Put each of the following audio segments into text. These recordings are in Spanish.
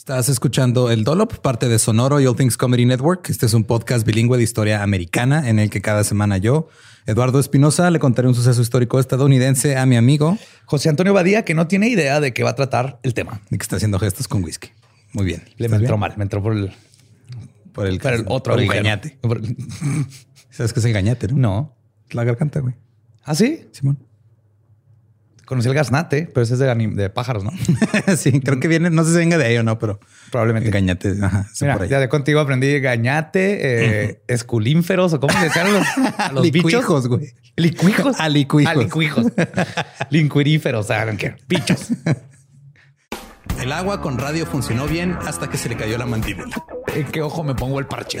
Estás escuchando El Dolop, parte de Sonoro y All Things Comedy Network. Este es un podcast bilingüe de historia americana en el que cada semana yo, Eduardo Espinosa, le contaré un suceso histórico estadounidense a mi amigo José Antonio Badía, que no tiene idea de qué va a tratar el tema. Y que está haciendo gestos con whisky. Muy bien. Le me entró mal, me entró por el, por el, por el otro por el gañate. ¿Sabes qué es el gañate? No, no. la garganta, güey. ¿Ah, sí? Simón. Conocí el gaznate, pero ese es de, de pájaros, ¿no? sí, creo que viene, no sé si venga de ahí o no, pero probablemente. El gañate. Ajá, Mira, ya de contigo aprendí gañate, eh, esculínferos o cómo se decían los, los licuijos, güey. Licuijos. Alicuijos. Alicuijos. Lincuiríferos, o sea, ¿qué? Pichos. El agua con radio funcionó bien hasta que se le cayó la mandíbula. ¿En qué ojo me pongo el parche?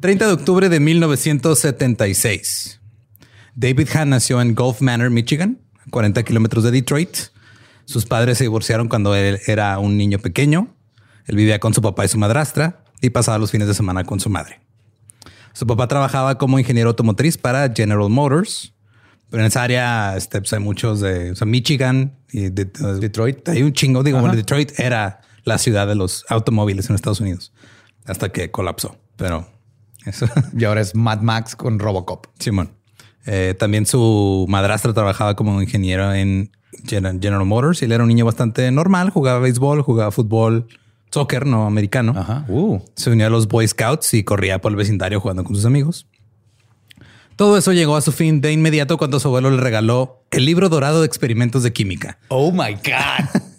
...30 de octubre de 1976. David Hahn nació en Gulf Manor, Michigan, 40 kilómetros de Detroit. Sus padres se divorciaron cuando él era un niño pequeño. Él vivía con su papá y su madrastra y pasaba los fines de semana con su madre. Su papá trabajaba como ingeniero automotriz para General Motors. Pero en esa área este, pues hay muchos de Michigan y de, de, Detroit. Hay un chingo. Digo, bueno, Detroit era la ciudad de los automóviles en Estados Unidos hasta que colapsó. Pero eso. Y ahora es Mad Max con Robocop. Simón. Eh, también su madrastra trabajaba como ingeniero en General Motors y él era un niño bastante normal. Jugaba béisbol, jugaba fútbol, soccer, no americano. Ajá. Uh. Se unió a los Boy Scouts y corría por el vecindario jugando con sus amigos. Todo eso llegó a su fin de inmediato cuando su abuelo le regaló el libro dorado de experimentos de química. Oh my God.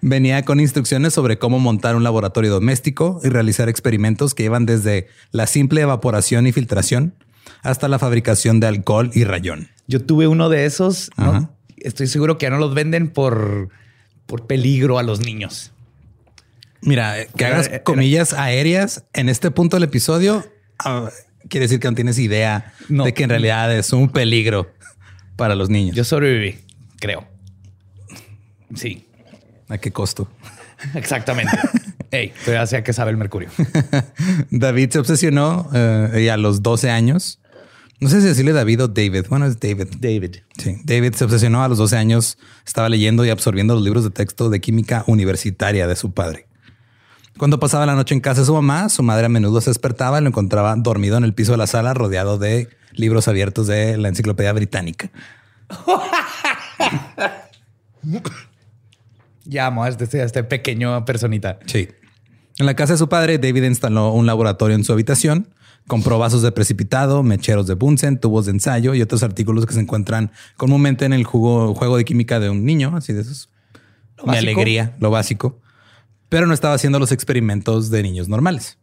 Venía con instrucciones sobre cómo montar un laboratorio doméstico y realizar experimentos que iban desde la simple evaporación y filtración hasta la fabricación de alcohol y rayón. Yo tuve uno de esos. ¿no? Estoy seguro que ya no los venden por, por peligro a los niños. Mira, eh, que hagas Era- comillas aéreas en este punto del episodio ah, quiere decir que no tienes idea No. de que en realidad es un peligro para los niños. Yo sobreviví, creo. Sí, ¿A qué costo? exactamente. Ey, pero ya sé que sabe el mercurio. David se obsesionó eh, y a los 12 años. No sé si decirle David o David. Bueno, es David. David. Sí, David se obsesionó a los 12 años. Estaba leyendo y absorbiendo los libros de texto de química universitaria de su padre. Cuando pasaba la noche en casa de su mamá, su madre a menudo se despertaba y lo encontraba dormido en el piso de la sala, rodeado de libros abiertos de la enciclopedia británica. Ya amo a este, a este pequeño personita. Sí. En la casa de su padre, David instaló un laboratorio en su habitación, compró vasos de precipitado, mecheros de Bunsen, tubos de ensayo y otros artículos que se encuentran comúnmente en el jugo- juego de química de un niño, así de esos. Mi básico. alegría, lo básico. Pero no estaba haciendo los experimentos de niños normales.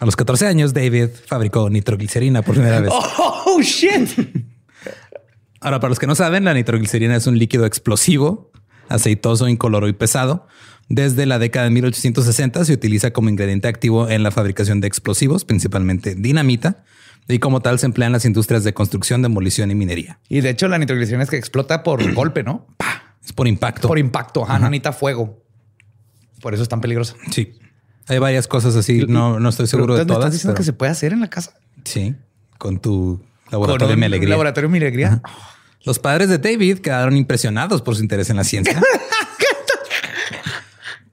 A los 14 años, David fabricó nitroglicerina por primera vez. Oh, shit. Ahora, para los que no saben, la nitroglicerina es un líquido explosivo, aceitoso, incoloro y pesado. Desde la década de 1860 se utiliza como ingrediente activo en la fabricación de explosivos, principalmente dinamita, y como tal se emplea en las industrias de construcción, demolición y minería. Y de hecho, la nitroglicerina es que explota por golpe, ¿no? Es por impacto. Por impacto. Ajá, no necesita fuego. Por eso es tan peligroso. sí. Hay varias cosas así. No, no estoy seguro de entonces, ¿me todas. ¿Estás diciendo pero- que se puede hacer en la casa? Sí, con tu laboratorio de mi alegría. Laboratorio de mi alegría. Los padres de David quedaron impresionados por su interés en la ciencia.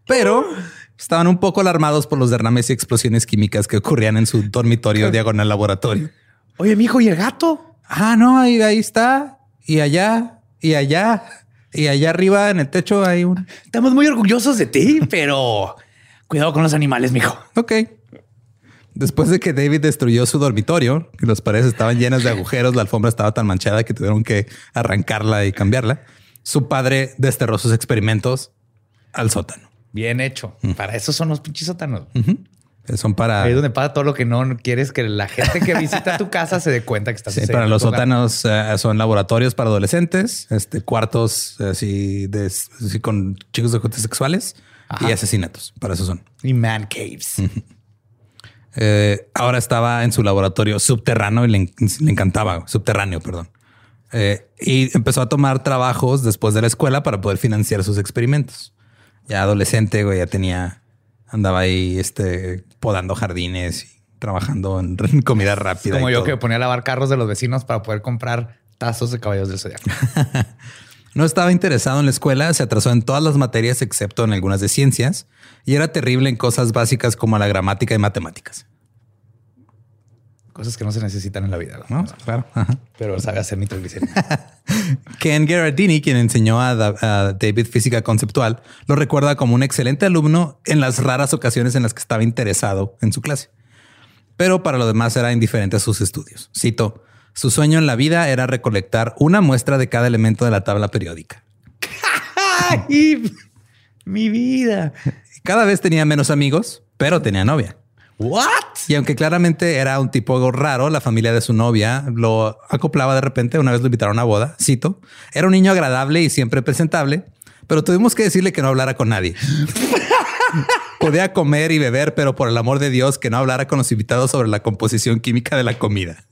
Pero estaban un poco alarmados por los derrames y explosiones químicas que ocurrían en su dormitorio diagonal laboratorio. Oye, mi hijo, ¿y el gato? Ah, no, ahí, ahí está. Y allá, y allá, y allá arriba en el techo hay un... Estamos muy orgullosos de ti, pero cuidado con los animales, mijo. Ok. Después de que David destruyó su dormitorio, que las paredes estaban llenas de agujeros, la alfombra estaba tan manchada que tuvieron que arrancarla y cambiarla, su padre desterró sus experimentos al sótano. Bien hecho. Para eso son los pinches sótanos. Que Son para, Ahí es donde pasa todo lo que no quieres que la gente que visita tu casa se dé cuenta que estás sí, para los sótanos eh, son laboratorios para adolescentes, este, cuartos así, de, así con chicos de sexuales Ajá. y asesinatos. Para eso son. Y man caves. Eh, ahora estaba en su laboratorio subterráneo y le, en- le encantaba, subterráneo, perdón. Eh, y empezó a tomar trabajos después de la escuela para poder financiar sus experimentos. Ya adolescente, güey, ya tenía, andaba ahí este, podando jardines y trabajando en comida rápida. Como yo todo. que ponía a lavar carros de los vecinos para poder comprar tazos de caballos del zodiaco. No estaba interesado en la escuela, se atrasó en todas las materias excepto en algunas de ciencias y era terrible en cosas básicas como la gramática y matemáticas. Cosas que no se necesitan en la vida. ¿no? Claro. Ajá. Pero sabe hacer nitroglicerina. Ken Gerardini, quien enseñó a, a David física conceptual, lo recuerda como un excelente alumno en las raras ocasiones en las que estaba interesado en su clase. Pero para lo demás era indiferente a sus estudios. Cito, su sueño en la vida era recolectar una muestra de cada elemento de la tabla periódica. ¡Ay! Mi vida. Cada vez tenía menos amigos, pero tenía novia. ¿What? Y aunque claramente era un tipo raro, la familia de su novia lo acoplaba de repente. Una vez lo invitaron a una boda, cito. Era un niño agradable y siempre presentable, pero tuvimos que decirle que no hablara con nadie. Podía comer y beber, pero por el amor de Dios, que no hablara con los invitados sobre la composición química de la comida.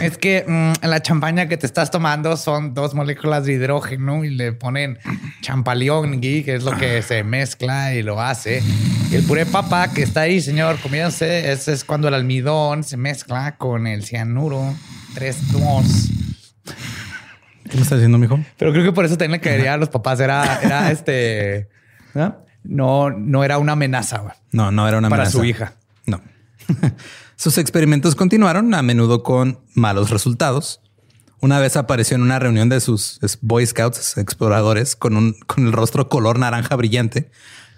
Es que mm, la champaña que te estás tomando son dos moléculas de hidrógeno y le ponen champaleón, Gui, que es lo que se mezcla y lo hace. Y el puré papa que está ahí, señor, comiéndose, ese es cuando el almidón se mezcla con el cianuro 3-2. ¿Qué me está diciendo, mijo? Pero creo que por eso también le caería a los papás. Era, era este. ¿no? No, no era una amenaza. No, no era una para amenaza. su hija. No. Sus experimentos continuaron, a menudo con malos resultados. Una vez apareció en una reunión de sus Boy Scouts exploradores con, un, con el rostro color naranja brillante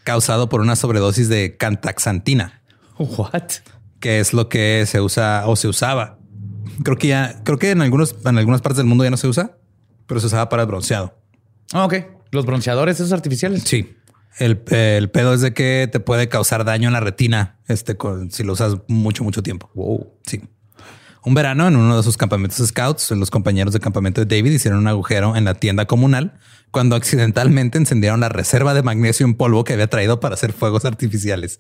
causado por una sobredosis de cantaxantina, What? que es lo que se usa o se usaba. Creo que ya, creo que en algunos, en algunas partes del mundo ya no se usa, pero se usaba para el bronceado. Ah, ok. Los bronceadores, esos artificiales. Sí. El, el pedo es de que te puede causar daño en la retina este, con- si lo usas mucho, mucho tiempo. Wow. Sí. Un verano, en uno de sus campamentos scouts, los compañeros de campamento de David hicieron un agujero en la tienda comunal cuando accidentalmente encendieron la reserva de magnesio en polvo que había traído para hacer fuegos artificiales.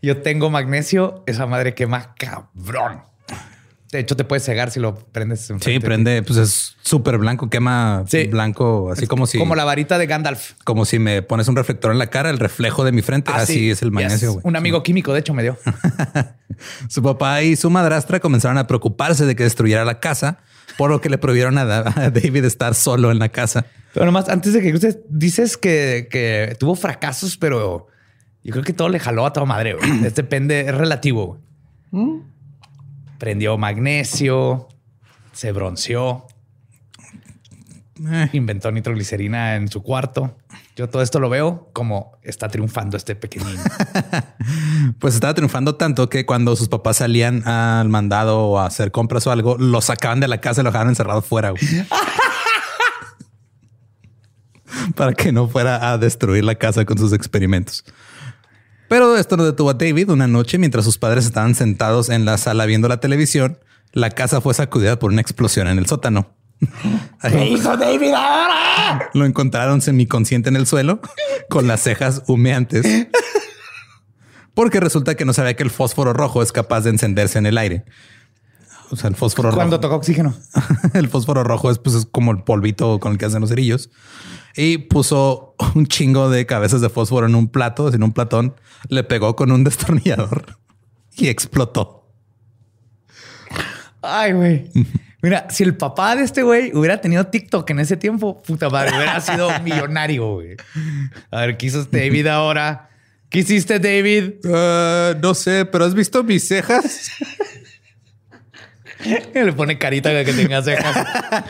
Yo tengo magnesio, esa madre quema cabrón. De hecho, te puedes cegar si lo prendes. Sí, prende, pues es súper blanco, quema Sí. blanco, así como si, Como la varita de Gandalf. como si me pones un reflector en la cara, el reflejo de mi frente, Ah, así sí. es el magnesio. Yes. Un amigo químico, de hecho, me dio. Su papá y su madrastra comenzaron a preocuparse de que destruyera la casa, por lo que le prohibieron a, Da- a David estar solo en la casa. Pero nomás, antes de que usted dices que, que tuvo fracasos, pero yo creo que todo le jaló a toda madre. güey. Es depende, es relativo. güey. Prendió magnesio, se bronceó, Eh, inventó nitroglicerina en su cuarto. Yo todo esto lo veo como está triunfando este pequeñín. pues estaba triunfando tanto que cuando sus papás salían al mandado o a hacer compras o algo, lo sacaban de la casa y lo dejaban encerrado fuera. Para que no fuera a destruir la casa con sus experimentos. Pero esto no detuvo a David. Una noche, mientras sus padres estaban sentados en la sala viendo la televisión, la casa fue sacudida por una explosión en el sótano. Ahí hizo David ahora? lo encontraron semiconsciente en el suelo con las cejas humeantes. Porque resulta que no sabía que el fósforo rojo es capaz de encenderse en el aire. O sea, el fósforo Cuando rojo. tocó oxígeno. el fósforo rojo es, pues, es como el polvito con el que hacen los cerillos. Y puso un chingo de cabezas de fósforo en un plato, en un platón. Le pegó con un destornillador y explotó. Ay, güey. Mira, si el papá de este güey hubiera tenido TikTok en ese tiempo, puta madre, hubiera sido millonario, güey. A ver, ¿qué hizo David ahora? ¿Qué hiciste, David? Ah, no sé, pero has visto mis cejas? Le pone carita que tenga cejas.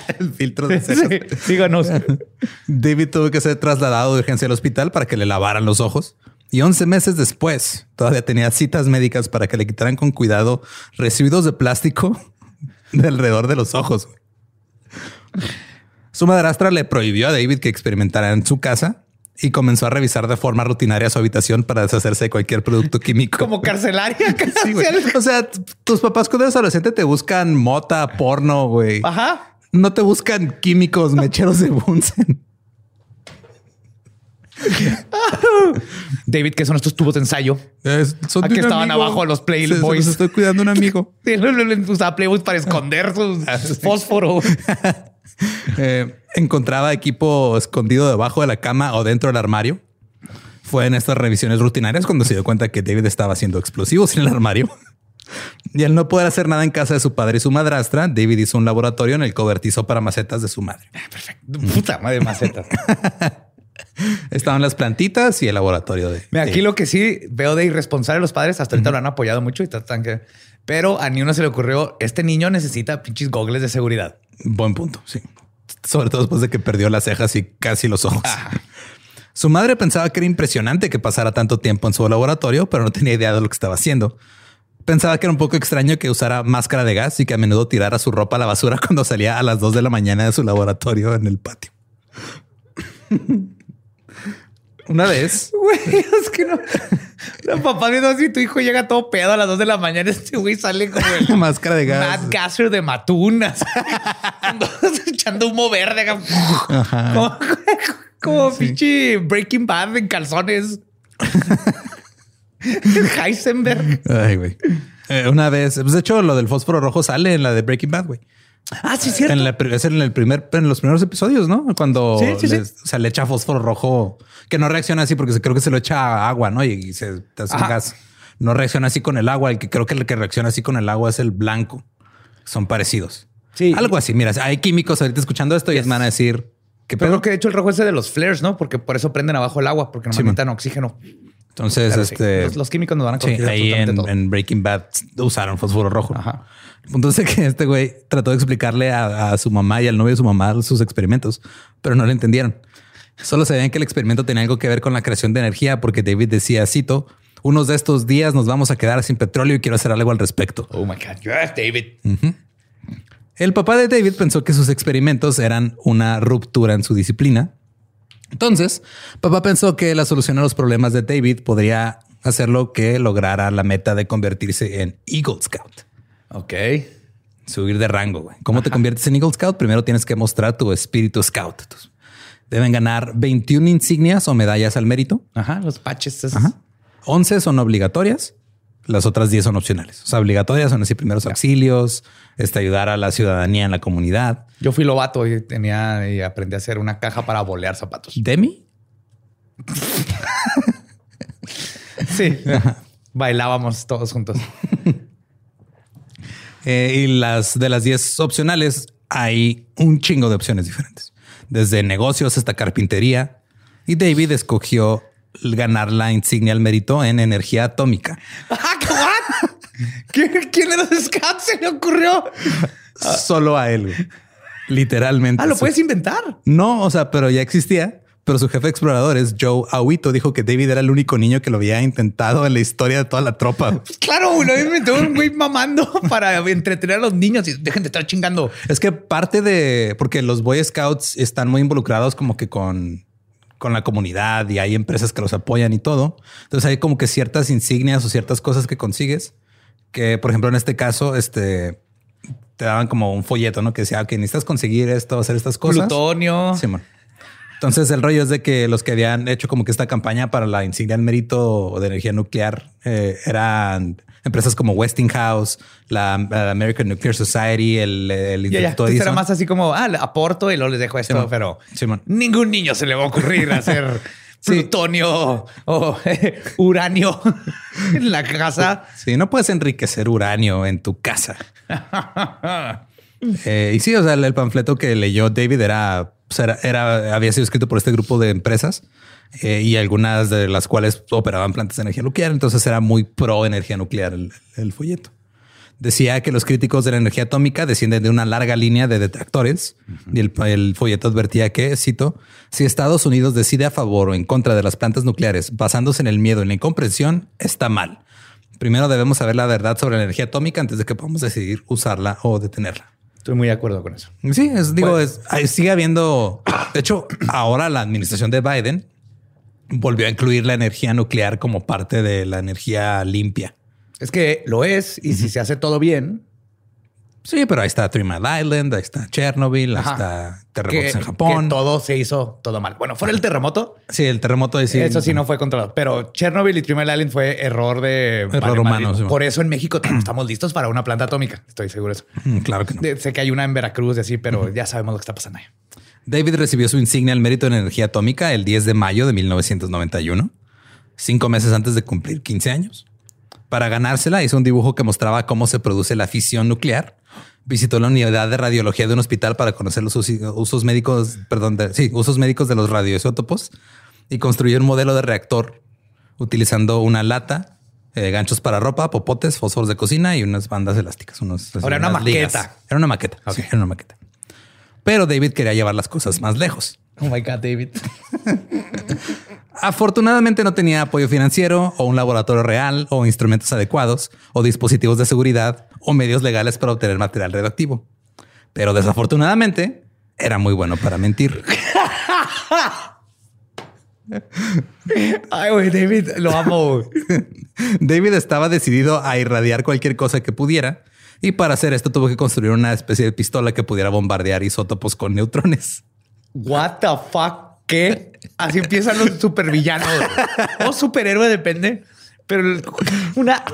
el filtro de cejas. Sí, síganos. David tuvo que ser trasladado de urgencia al hospital para que le lavaran los ojos. Y 11 meses después, todavía tenía citas médicas para que le quitaran con cuidado residuos de plástico de alrededor de los ojos. Su madrastra le prohibió a David que experimentara en su casa y comenzó a revisar de forma rutinaria su habitación para deshacerse de cualquier producto químico. Como carcelaria. Sí. O sea, tus papás cuando eres adolescente te buscan mota, porno, güey. Ajá. No te buscan químicos, mecheros de Bunsen. David, ¿qué son estos tubos de ensayo? Es- son de un estaban amigo. abajo los Playboys. estoy cuidando un amigo. Usaba Playboys para esconder sus Ah, sí. fósforo. Eh, encontraba equipo escondido debajo de la cama o dentro del armario. Fue en estas revisiones rutinarias cuando se dio cuenta que David estaba haciendo explosivos en el armario. Y al no poder hacer nada en casa de su padre y su madrastra, David hizo un laboratorio en el cobertizo para macetas de su madre. Puta madre, macetas. Estaban las plantitas y el laboratorio de. Mira, aquí lo que sí veo de irresponsable los padres, hasta ahorita lo han apoyado mucho y tratan que. Pero a ni uno se le ocurrió, este niño necesita pinches gogles de seguridad. Buen punto, sí. Sobre todo después de que perdió las cejas y casi los ojos. Su madre pensaba que era impresionante que pasara tanto tiempo en su laboratorio, pero no tenía idea de lo que estaba haciendo. Pensaba que era un poco extraño que usara máscara de gas y que a menudo tirara su ropa a la basura cuando salía a las 2 de la mañana de su laboratorio en el patio. Una vez, Güey, es que no. Los papás viendo así, tu hijo llega todo pedo a las 2 de la mañana. Este güey sale como el máscara de gas. Matt Gasser de Matunas. echando humo verde. Como, como pinche Breaking Bad en calzones. Heisenberg. Ay, güey. Eh, una vez, pues de hecho, lo del fósforo rojo sale en la de Breaking Bad, güey. Ah, sí, es cierto. En la en el primer, en los primeros episodios, ¿no? Cuando Sí, sí, sí. les- o sea, le echa fósforo rojo, que no reacciona así porque creo que se lo echa agua, ¿no? Y, y se te hace un gas. No reacciona así con el agua. El que creo que el que reacciona así con el agua es el blanco. Son parecidos. Sí. Algo así. Mira, hay químicos ahorita escuchando esto y Yes. van a decir que Pero creo que de hecho el rojo es de los flares, ¿no? Porque por eso prenden abajo el agua, porque no necesitan oxígeno. Entonces, Claro, sí. este. los, los químicos nos van a Sí, ahí en, Breaking Bad usaron fósforo rojo. Ajá. El punto es de que este güey trató de explicarle a, a su mamá y al novio de su mamá sus experimentos, pero no le entendieron. Solo sabían que el experimento tenía algo que ver con la creación de energía, porque David decía, cito, unos de estos días nos vamos a quedar sin petróleo y quiero hacer algo al respecto. Oh my God. Yes, David. El papá de David pensó que sus experimentos eran una ruptura en su disciplina. Entonces, papá pensó que la solución a los problemas de David podría hacerlo que lograra la meta de convertirse en Eagle Scout. Ok. Subir de rango, güey. ¿Cómo te conviertes en Eagle Scout? Primero tienes que mostrar tu espíritu Scout. Deben ganar 21 insignias o medallas al mérito. Ajá, los patches. esos. Ajá. 11 son obligatorias. Las otras 10 son opcionales. O sea, obligatorias son así primeros auxilios, este, ayudar a la ciudadanía en la comunidad. Yo fui lobato y tenía y aprendí a hacer una caja para bolear zapatos. Demi, Sí. Bailábamos todos juntos. Eh, y las de las 10 opcionales hay un chingo de opciones diferentes, desde negocios hasta carpintería. Y David escogió ganar la insignia al mérito en energía atómica. Ah. ¿Qué- ¿Quién de los scouts se le ocurrió? Solo a él. Literalmente. Ah, lo puedes inventar. No, o sea, pero ya existía. Pero su jefe de exploradores, Joe Awito, dijo que David era el único niño que lo había intentado en la historia de toda la tropa. Claro, güey, lo inventó un güey mamando para entretener a los niños y dejen de estar chingando. Es que parte de porque los Boy Scouts están muy involucrados como que con, con la comunidad y hay empresas que los apoyan y todo. Entonces hay como que ciertas insignias o ciertas cosas que consigues que, por ejemplo, en este caso, este te daban como un folleto, ¿no? Que decía que necesitas conseguir esto, hacer estas cosas. Plutonio. Sí, man. Entonces el rollo es de que los que habían hecho como que esta campaña para la insignia al mérito de energía nuclear eh, eran empresas como Westinghouse, la, la American Nuclear Society, el, el ya. Instituto Entonces era más así como, ah, aporto y luego les dejo esto, Simón. pero Simón. ningún niño se le va a ocurrir hacer Sí. plutonio o uranio en la casa. Sí, no puedes enriquecer uranio en tu casa. Eh, y sí, o sea, el, el panfleto que leyó David era, pues, era, era- había sido escrito por este grupo de empresas eh, y algunas de las cuales operaban plantas de energía nuclear. Entonces era muy pro energía nuclear el, el folleto. Decía que los críticos de la energía atómica descienden de una larga línea de detractores y el, el folleto advertía que, cito, si Estados Unidos decide a favor o en contra de las plantas nucleares basándose en el miedo y la incomprensión, está mal. Primero debemos saber la verdad sobre la energía atómica antes de que podamos decidir usarla o detenerla. Estoy muy de acuerdo con eso. Sí, es, digo, es, sigue habiendo. De hecho, ahora la administración de Biden volvió a incluir la energía nuclear como parte de la energía limpia. Es que lo es y si se hace todo bien, Sí, pero ahí está Three Mile Island, ahí está Chernobyl, ahí está terremotos que, en Japón. que todo se hizo todo mal. Bueno, fuera el terremoto, Sí, el terremoto de sí. eso sí no fue controlado, pero Chernobyl y Three Mile Island fue error de Error humano, sí. Por eso en México estamos listos para una planta atómica. Estoy seguro de eso. Mm, Claro que no. Sé que hay una en Veracruz y así, pero ya sabemos lo que está pasando ahí. David recibió su insignia al mérito en energía atómica el 10 de mayo de 1991, cinco meses antes de cumplir 15 años. Para ganársela hizo un dibujo que mostraba cómo se produce la fisión nuclear. Visitó la unidad de radiología de un hospital para conocer los usos médicos, perdón, de- sí, usos médicos de los radioisótopos y construyó un modelo de reactor utilizando una lata, eh, ganchos para ropa, popotes, fósforos de cocina y unas bandas elásticas. Unos, Ahora, una ligas. maqueta. Era una maqueta. sí, era una maqueta. Pero David quería llevar las cosas más lejos. Oh my God, David. Afortunadamente no tenía apoyo financiero o un laboratorio real o instrumentos adecuados o dispositivos de seguridad o medios legales para obtener material radioactivo. Pero desafortunadamente era muy bueno para mentir. Ay, güey, David, lo amo. David estaba decidido a irradiar cualquier cosa que pudiera y para hacer esto tuvo que construir una especie de pistola que pudiera bombardear isótopos con neutrones. What the fuck? ¿Qué? Así empiezan los supervillanos. O superhéroe, depende. Pero una...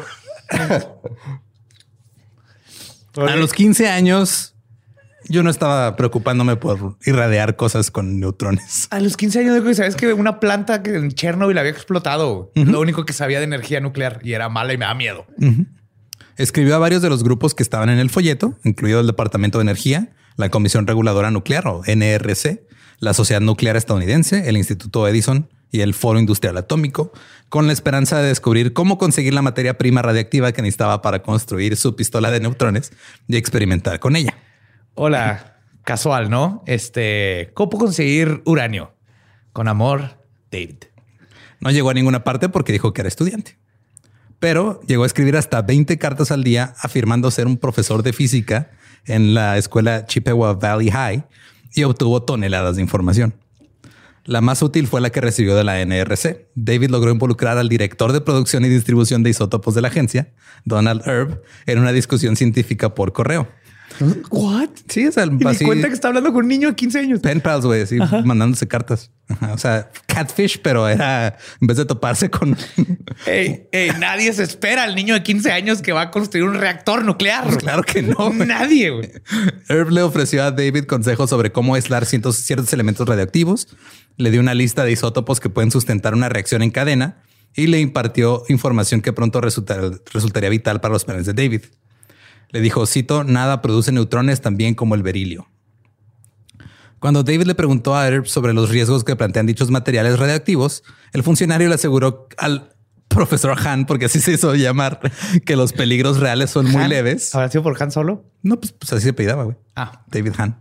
A los 15 años yo no estaba preocupándome por irradiar cosas con neutrones. A los 15 años, güey, sabes que una planta que en Chernobyl había explotado. Lo único que sabía de energía nuclear y era mala y me da miedo. Escribió a varios de los grupos que estaban en el folleto, incluido el Departamento de Energía, la Comisión Reguladora Nuclear o NRC, la Sociedad Nuclear Estadounidense, el Instituto Edison y el Foro Industrial Atómico, con la esperanza de descubrir cómo conseguir la materia prima radiactiva que necesitaba para construir su pistola de neutrones y experimentar con ella. Hola, casual, ¿no? Este, ¿cómo conseguir uranio? Con amor, David. No llegó a ninguna parte porque dijo que era estudiante. Pero llegó a escribir hasta 20 cartas al día afirmando ser un profesor de física en la escuela Chippewa Valley High y obtuvo toneladas de información. La más útil fue la que recibió de la NRC. David logró involucrar al director de producción y distribución de isótopos de la agencia, Donald Erb, en una discusión científica por correo. ¿What? Sí, o sea, Y así- cuenta que está hablando con un niño de 15 años. pen pals, güey, así mandándose cartas. Ajá, O sea, catfish, pero era en vez de toparse con. Ey, ey, nadie se espera al niño de 15 años que va a construir un reactor nuclear. Pues claro que no. Nadie, güey. Herb le ofreció a David consejos sobre cómo aislar cientos- ciertos elementos radioactivos. Le dio una lista de isótopos que pueden sustentar una reacción en cadena y le impartió información que pronto resultar- resultaría vital para los planes de David. Le dijo, cito, nada produce neutrones tan bien como el berilio. Cuando David le preguntó a Herb sobre los riesgos que plantean dichos materiales radioactivos, el funcionario le aseguró al profesor Han, porque así se hizo llamar, que los peligros reales son muy Han, leves. ¿Habrá sido por Han solo? No, pues, pues así se pedaba, güey. Ah. David Hahn.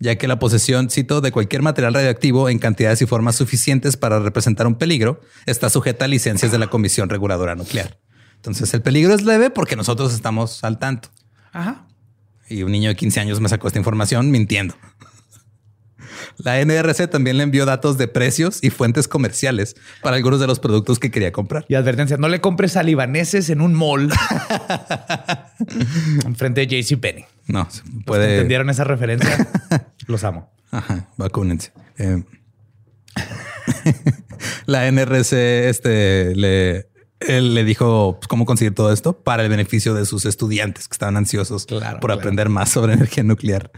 Ya que la posesión, cito, de cualquier material radioactivo en cantidades y formas suficientes para representar un peligro está sujeta a licencias de la Comisión Reguladora Nuclear. Entonces el peligro es leve porque nosotros estamos al tanto. Ajá. Y un niño de 15 años me sacó esta información mintiendo. La NRC también le envió datos de precios y fuentes comerciales para algunos de los productos que quería comprar. Y advertencia, no le compres a libaneses en un mall enfrente de JCPenney. No, se Puede... ¿Entendieron esa referencia? Los amo. Ajá, vacúnense. Eh, la NRC este, le, él le dijo pues, cómo conseguir todo esto para el beneficio de sus estudiantes que estaban ansiosos Claro, por claro. aprender más sobre energía nuclear.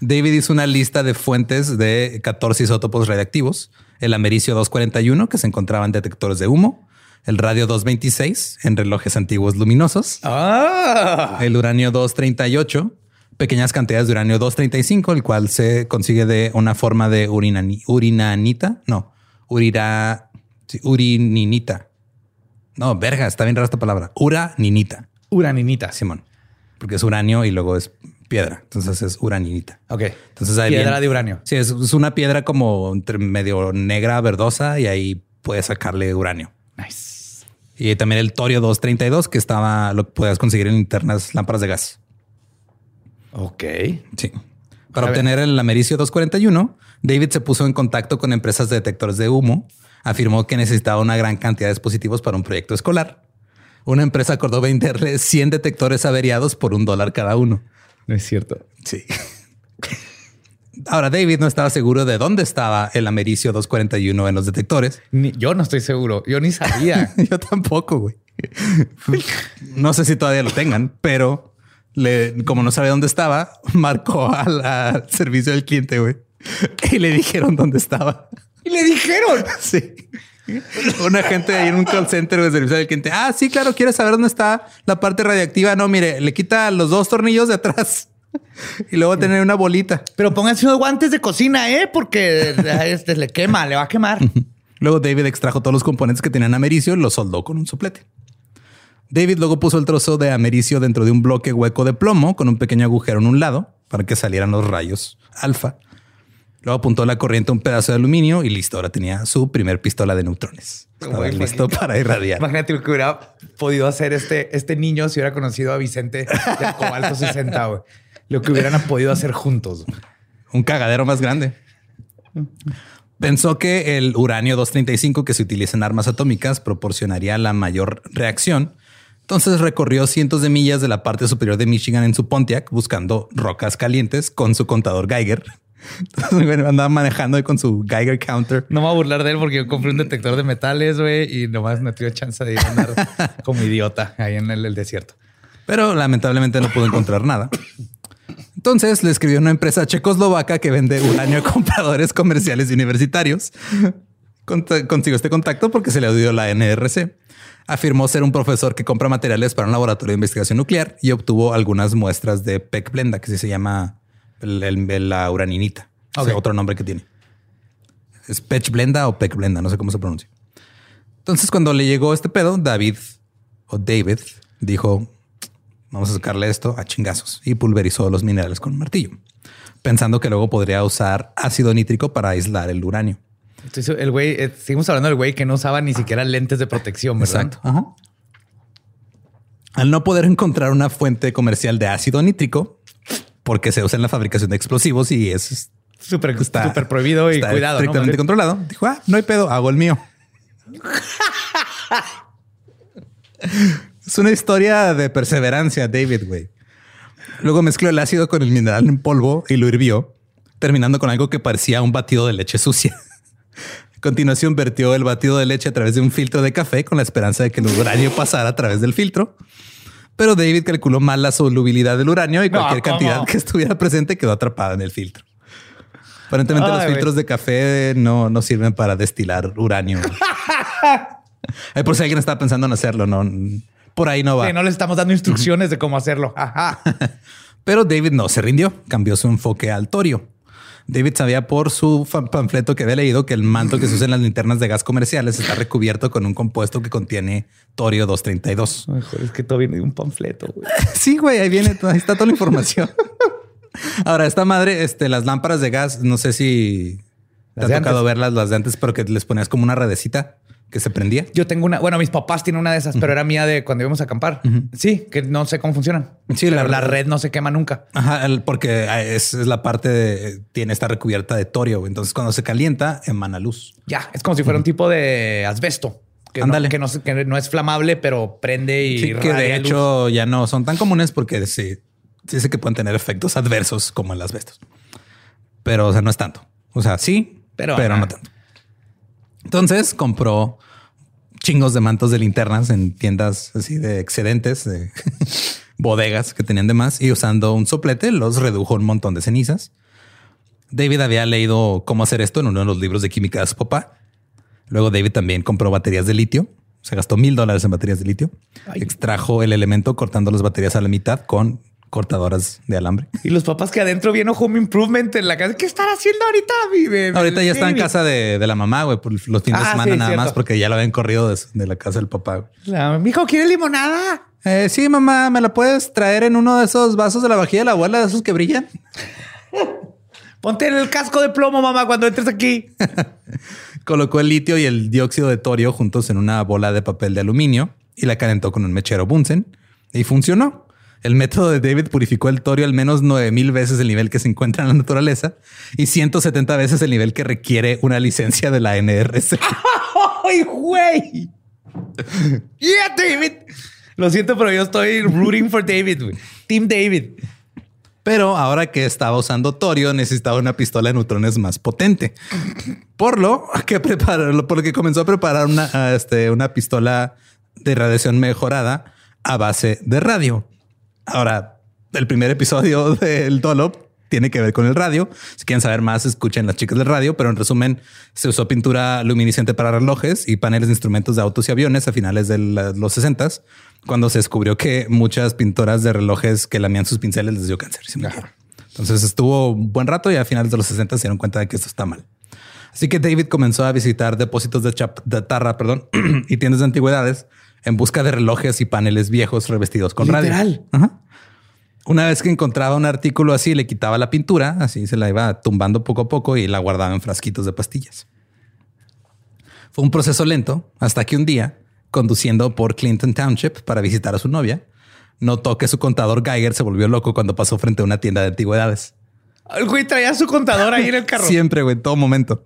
David hizo una lista de fuentes de 14 isótopos radiactivos, el americio 241 que se encontraba en detectores de humo, el radio 226 en relojes antiguos luminosos, Ah, el uranio 238, pequeñas cantidades de uranio 235, el cual se consigue de una forma de urinani- urinanita. No, urira, sí, urininita. No, verga, está bien rara esta palabra. Uraninita, uraninita. Simón, porque es uranio y luego es piedra. Entonces es uraninita. Ok. Entonces ahí Piedra de uranio. Sí, es, es una piedra como entre medio negra, verdosa y ahí puedes sacarle uranio. Nice. Y también el torio 232 que estaba, lo puedes conseguir en linternas lámparas de gas. Ok. Sí. Para obtener el americio 241, David se puso en contacto con empresas de detectores de humo. Afirmó que necesitaba una gran cantidad de dispositivos para un proyecto escolar. Una empresa acordó venderle 100 detectores averiados por un dólar cada uno. No es cierto. Sí. Ahora, David no estaba seguro de dónde estaba el americio 241 en los detectores. Ni- yo no estoy seguro. Yo ni sabía. Yo tampoco, güey. No sé si todavía lo tengan, pero le, como no sabía dónde estaba, marcó al, al servicio del cliente, güey. Y le dijeron dónde estaba. Y le dijeron. Sí. Un agente ahí en un call center de servicio al cliente. Ah, sí, claro, ¿quieres saber dónde está la parte radiactiva? No, mire, le quita los dos tornillos de atrás y luego tener una bolita. Pero pónganse unos guantes de cocina, ¿eh? Porque a este le quema, le va a quemar. Luego David extrajo todos los componentes que tenían americio y los soldó con un soplete. David luego puso el trozo de americio dentro de un bloque hueco de plomo con un pequeño agujero en un lado para que salieran los rayos alfa. Luego apuntó la corriente a un pedazo de aluminio y listo. Ahora tenía su primer pistola de neutrones. Estaba listo imagínate- para irradiar. Imagínate lo que hubiera podido hacer este, este niño si hubiera conocido a Vicente de Cobalto 60, güey. Lo que hubieran podido hacer juntos. Un cagadero más grande. Pensó que el uranio 235 que se utiliza en armas atómicas proporcionaría la mayor reacción. Entonces recorrió cientos de millas de la parte superior de Michigan en su Pontiac buscando rocas calientes con su contador Geiger. Entonces, andaba manejando con su Geiger counter. No me voy a burlar de él porque yo compré un detector de metales, güey, y nomás me dio chance de ir a andar como idiota ahí en el, el desierto. pero lamentablemente no pudo encontrar nada. Entonces le escribió a una empresa checoslovaca que vende uranio a compradores comerciales y universitarios. Consiguió este contacto porque se le dio la NRC. Afirmó ser un profesor que compra materiales para un laboratorio de investigación nuclear y obtuvo algunas muestras de PEC Blenda, que sí se llama el- la uraninita. O sea, otro nombre que tiene. ¿Es Pech Blenda o PEC Blenda? No sé cómo se pronuncia. Entonces, cuando le llegó este pedo, David o David dijo: Vamos a sacarle esto a chingazos y pulverizó los minerales con un martillo, pensando que luego podría usar ácido nítrico para aislar el uranio. Entonces, el güey, eh, seguimos hablando del güey que no usaba ni siquiera lentes de protección, ¿verdad? Exacto. Ajá. Al no poder encontrar una fuente comercial de ácido nítrico, porque se usa en la fabricación de explosivos y es Súper prohibido y está cuidado. ¿no? estrictamente controlado. Dijo, ah, no hay pedo, hago el mío. es una historia de perseverancia, David, güey. Luego mezcló el ácido con el mineral en polvo y lo hirvió, terminando con algo que parecía un batido de leche sucia. A continuación vertió el batido de leche a través de un filtro de café con la esperanza de que el uranio pasara a través del filtro. Pero David calculó mal la solubilidad del uranio y cualquier cantidad que estuviera presente quedó atrapada en el filtro. Aparentemente Ay, los filtros de café no, no sirven para destilar uranio. Ay, por si alguien está pensando en hacerlo, no. Por ahí no va. Sí, no le estamos dando instrucciones de cómo hacerlo. Ajá. Pero David no se rindió, cambió su enfoque al torio. David sabía por su panfleto que había leído que el manto que se usa en las linternas de gas comerciales está recubierto con un compuesto que contiene torio 232. Mejor es que todo viene de un panfleto. güey. Sí, güey, ahí viene, ahí está toda la información. Ahora, esta madre, este, las lámparas de gas, no sé si te Las ha tocado antes. verlas, las de antes, pero que les ponías como una redecita que se prendía. Yo tengo una, bueno, mis papás tienen una de esas, pero era mía de cuando íbamos a acampar. Sí, que no sé cómo funcionan. Sí, la la red no se quema nunca. Ajá, el- porque ah, es, es la parte de, tiene esta recubierta de torio. Entonces, cuando se calienta, emana luz. Ya, es como si fuera un tipo de asbesto. Que, no, que, no, que no es flamable, pero prende y Sí, que de luz. hecho ya no son tan comunes porque sí, sí sé que pueden tener efectos adversos como el asbestos. Pero, o sea, no es tanto. O sea, sí, pero, Pero, no tanto. Entonces compró chingos de mantos de linternas en tiendas así de excedentes, de bodegas que tenían de más y usando un soplete los redujo un montón de cenizas. David había leído cómo hacer esto en uno de los libros de química de su papá. Luego David también compró baterías de litio. Se gastó mil dólares en baterías de litio. Ay. Extrajo el elemento cortando las baterías a la mitad con cortadoras de alambre. Y los papás que adentro viendo Home Improvement en la casa. ¿Qué están haciendo ahorita, mi bebé? Ahorita ya está en casa de, de la mamá, güey, por los fines de Ah, semana sí, nada cierto. más, porque ya lo habían corrido de, de la casa del papá. La- Mijo, ¿quiere limonada? Eh, sí, mamá, ¿me la puedes traer en uno de esos vasos de la vajilla de la abuela, de esos que brillan? Ponte el casco de plomo, mamá, cuando entres aquí. Colocó el litio y el dióxido de torio juntos en una bola de papel de aluminio y la calentó con un mechero Bunsen y funcionó. El método de David purificó el torio al menos 9000 veces el nivel que se encuentra en la naturaleza y 170 veces el nivel que requiere una licencia de la NRC. ¡Ay, güey! ¡Yeah, David! Lo siento, pero yo estoy rooting for David, güey. Team David. Pero ahora que estaba usando torio, necesitaba una pistola de neutrones más potente. Por lo que preparó, por lo que comenzó a preparar una, este, una pistola de radiación mejorada a base de radio. Ahora, el primer episodio del Dolop tiene que ver con el radio. Si quieren saber más, escuchen las chicas del radio, pero en resumen, se usó pintura luminiscente para relojes y paneles de instrumentos de autos y aviones a finales de los 60 cuando se descubrió que muchas pintoras de relojes que lamían sus pinceles les dio cáncer. murieron. Entonces estuvo un buen rato y a finales de los 60 se dieron cuenta de que esto está mal. Así que David comenzó a visitar depósitos de, chap- de tarra perdón, y tiendas de antigüedades en busca de relojes y paneles viejos revestidos con radio. Literal. Ajá. Una vez que encontraba un artículo así, le quitaba la pintura, así se la iba tumbando poco a poco y la guardaba en frasquitos de pastillas. Fue un proceso lento hasta que un día, conduciendo por Clinton Township para visitar a su novia, notó que su contador Geiger se volvió loco cuando pasó frente a una tienda de antigüedades. El güey traía su contador ahí en el carro. Siempre, güey, en todo momento.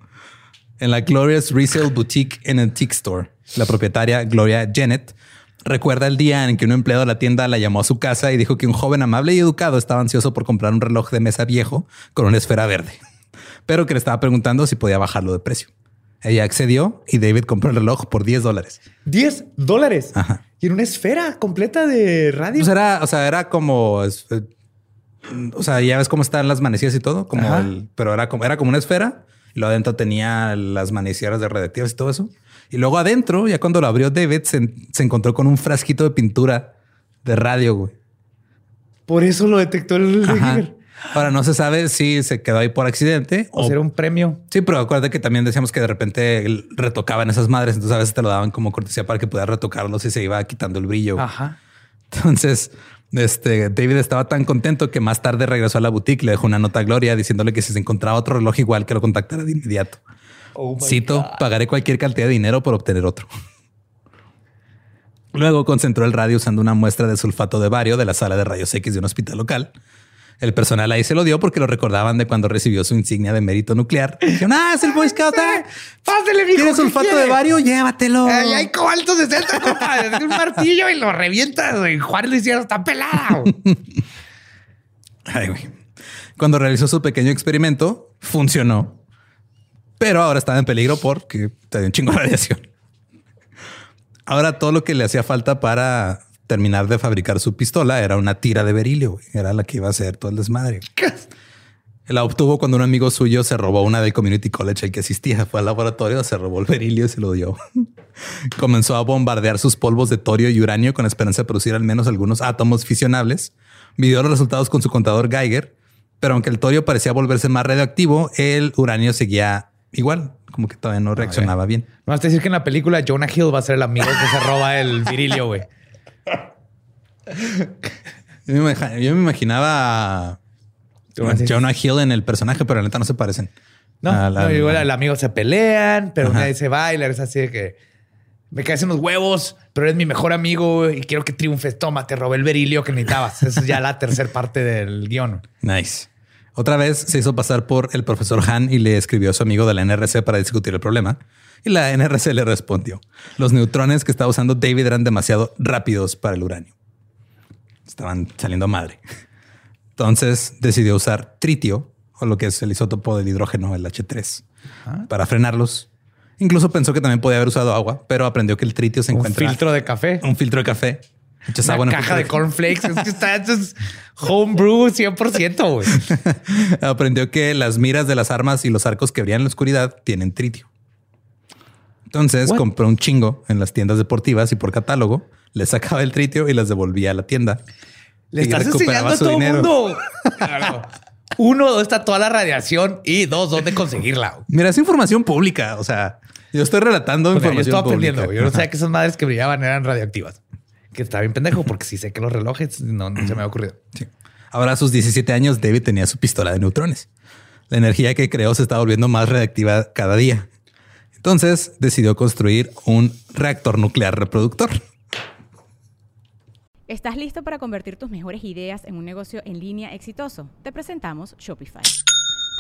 En la Glorious Resale Boutique and Antique Store, la propietaria Gloria Janet recuerda el día en que un empleado de la tienda la llamó a su casa y dijo que un joven amable y educado estaba ansioso por comprar un reloj de mesa viejo con una esfera verde, pero que le estaba preguntando si podía bajarlo de precio. Ella accedió y David compró el reloj por 10 dólares. 10 dólares. Ajá. Y en una esfera completa de radio. Pues era, o sea, era como, eh, o sea, ya ves cómo están las manecillas y todo, como el- pero era como, era como una esfera y luego adentro tenía las manecillas de radiactivas y todo eso. Y luego adentro, ya cuando lo abrió David, se, se encontró con un frasquito de pintura de radio, güey. Por eso lo detectó el. Geiger. Ahora no se sabe si se quedó ahí por accidente O será un premio. Sí, pero acuérdate que también decíamos que de repente retocaban esas madres, entonces a veces te lo daban como cortesía para que pudieras retocarlo si se iba quitando el brillo. Ajá. Entonces, este David estaba tan contento que más tarde regresó a la boutique, le dejó una nota a Gloria diciéndole que si se encontraba otro reloj igual que lo contactara de inmediato. Oh Cito, God. pagaré cualquier cantidad de dinero por obtener otro. Luego concentró el radio usando una muestra de sulfato de bario de la sala de rayos X de un hospital local. El personal ahí se lo dio porque lo recordaban de cuando recibió su insignia de mérito nuclear. Dijeron, ah, es el Boy Scout. ah, Pásale, mijo. ¿Quieres ¿qué sulfato quiere? de bario? Llévatelo. Ay, hay cobalto 60, compa. Es un martillo y lo revientas. güey. Juárez lo hicieron, está pelada. güey. Ay, güey. Cuando realizó su pequeño experimento, funcionó, pero ahora estaba en peligro porque tenía un chingo de radiación. Ahora todo lo que le hacía falta para terminar de fabricar su pistola era una tira de berilio. güey. Era la que iba a hacer todo el desmadre. La obtuvo cuando un amigo suyo se robó una del community college al que asistía. Fue al laboratorio, se robó el berilio y se lo dio. Comenzó a bombardear sus polvos de torio y uranio con esperanza de producir al menos algunos átomos fisionables. Midió los resultados con su contador Geiger, pero aunque el torio parecía volverse más radioactivo, el uranio seguía igual, como que todavía no reaccionaba bien. No vas a decir que en la película Jonah Hill va a ser el amigo que se roba el virilio, güey. Yo me, imag- yo me imaginaba a Jonah Hill en el personaje, pero la neta no se parecen. No, A la- no, igual el amigo se pelean, pero nadie se le es así de que me caes en los huevos, pero eres mi mejor amigo y quiero que triunfes. Toma, te robé el berilio que necesitabas. Esa es ya la tercera parte del guion. Nice. Otra vez se hizo pasar por el profesor Han y le escribió a su amigo de la NRC para discutir el problema. Y la NRC le respondió. Los neutrones que estaba usando David eran demasiado rápidos para el uranio. Estaban saliendo a madre. Entonces decidió usar tritio, o lo que es el isótopo del hidrógeno, el H3, para frenarlos. Incluso pensó que también podía haber usado agua, pero aprendió que el tritio se Un encuentra filtro de café. un filtro de café. Agua Una el caja de cornflakes. Es que está, esto es homebrew 100%, güey. Aprendió que las miras de las armas y los arcos que brillan en la oscuridad tienen tritio. Entonces What? compró un chingo en las tiendas deportivas y por catálogo le sacaba el tritio y las devolvía a la tienda. Le Y estás enseñando a todo el mundo. Claro. Uno, ¿dónde está toda la radiación? Y dos, ¿dónde conseguirla? Mira, es información pública. O sea, yo estoy relatando O sea, yo información estaba pública. aprendiendo. güey. Yo no sabía que esas madres que brillaban eran radioactivas. Que está bien pendejo porque sí sé que los relojes no, no se me había ocurrido. Sí. Ahora a sus 17 años, David tenía su pistola de neutrones. La energía que creó se estaba volviendo más reactiva cada día. Entonces decidió construir un reactor nuclear reproductor. ¿Estás listo para convertir tus mejores ideas en un negocio en línea exitoso? Te presentamos Shopify.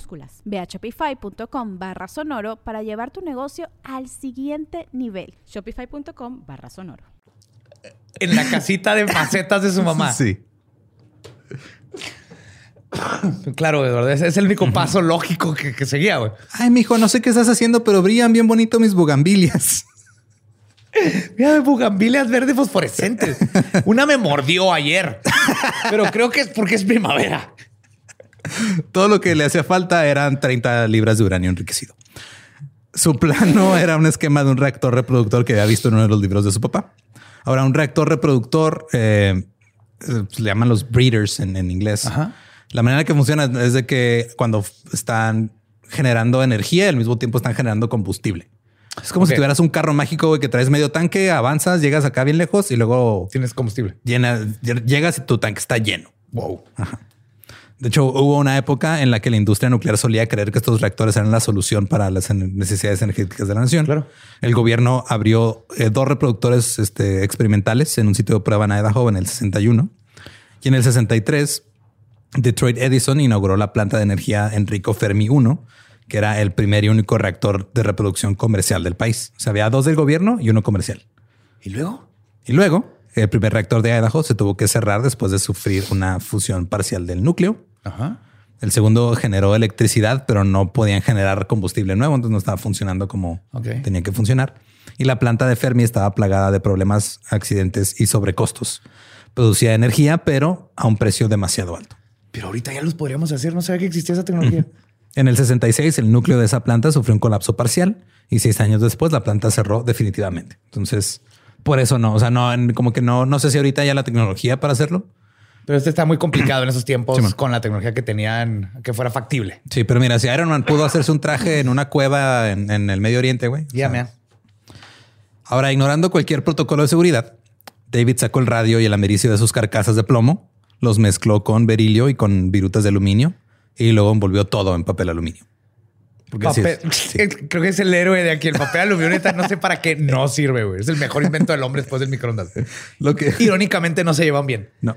minúsculas. Ve a shopify.com barra sonoro para llevar tu negocio al siguiente nivel. Shopify.com barra sonoro. En la casita de macetas de su mamá. Sí. Claro, Eduardo. Ese es el único paso lógico que, que seguía, güey. Ay, mijo, no sé qué estás haciendo, pero brillan bien bonito mis bugambilias. Mira, bugambilias verdes fosforescentes. Una me mordió ayer, pero creo que es porque es primavera. Todo lo que le hacía falta eran 30 libras de uranio enriquecido. Su plano era un esquema de un reactor reproductor que había visto en uno de los libros de su papá. Ahora, un reactor reproductor eh, eh, se le llaman los breeders en, en inglés. Ajá. La manera que funciona es de que cuando están generando energía, al mismo tiempo están generando combustible. Es como si tuvieras un carro mágico güey, que traes medio tanque, avanzas, llegas acá bien lejos y luego Tienes combustible. llenas, llegas y tu tanque está lleno. Wow. De hecho, hubo una época en la que la industria nuclear solía creer que estos reactores eran la solución para las necesidades energéticas de la nación. Claro. El gobierno abrió eh, dos reproductores este, experimentales en un sitio de prueba en Idaho en el 61. Y en el 63, Detroit Edison inauguró la planta de energía Enrico Fermi 1, que era el primer y único reactor de reproducción comercial del país. O sea, había dos del gobierno y uno comercial. ¿Y luego? Y luego, el primer reactor de Idaho se tuvo que cerrar después de sufrir una fusión parcial del núcleo. Ajá. El segundo generó electricidad, pero no podían generar combustible nuevo, entonces no estaba funcionando como tenía que funcionar. Y la planta de Fermi estaba plagada de problemas, accidentes y sobrecostos. Producía energía, pero a un precio demasiado alto. Pero ahorita ya los podríamos hacer. No sabía que existía esa tecnología. En el 66, el núcleo de esa planta sufrió un colapso parcial y seis años después la planta cerró definitivamente. Entonces, por eso no, o sea, no, como que no, no sé si ahorita ya la tecnología para hacerlo, Pero este está muy complicado en esos tiempos Sí, con la tecnología que tenían, que fuera factible. Sí, pero mira, si Iron Man pudo hacerse un traje en una cueva en, en el Medio Oriente, güey. Ya, man. Ahora, ignorando cualquier protocolo de seguridad, David sacó el radio y el americio de sus carcasas de plomo, los mezcló con berilio y con virutas de aluminio y luego envolvió todo en papel aluminio. Porque así Papel- es. Sí. Creo que es el héroe de aquí. El papel aluminio no sé para qué no sirve, güey. Es el mejor invento del hombre después del microondas. Lo que Irónicamente no se llevan bien. no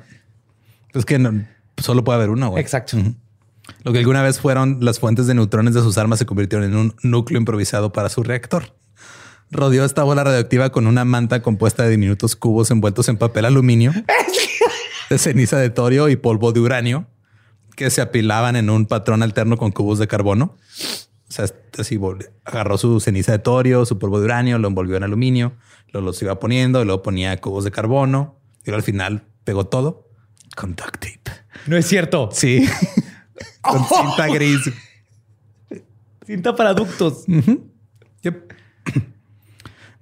es que no- solo puede haber uno. güey. Exacto. Lo que alguna vez fueron las fuentes de neutrones de sus armas se convirtieron en un núcleo improvisado para su reactor. Rodeó esta bola radioactiva con una manta compuesta de diminutos cubos envueltos en papel aluminio, de ceniza de torio y polvo de uranio, que se apilaban en un patrón alterno con cubos de carbono. O sea, así vol- agarró su ceniza de torio, su polvo de uranio, lo envolvió en aluminio, lo los iba poniendo, y luego ponía cubos de carbono y luego al final pegó todo con duct tape. No es cierto. Sí. Con cinta gris. Cinta para ductos. Yep.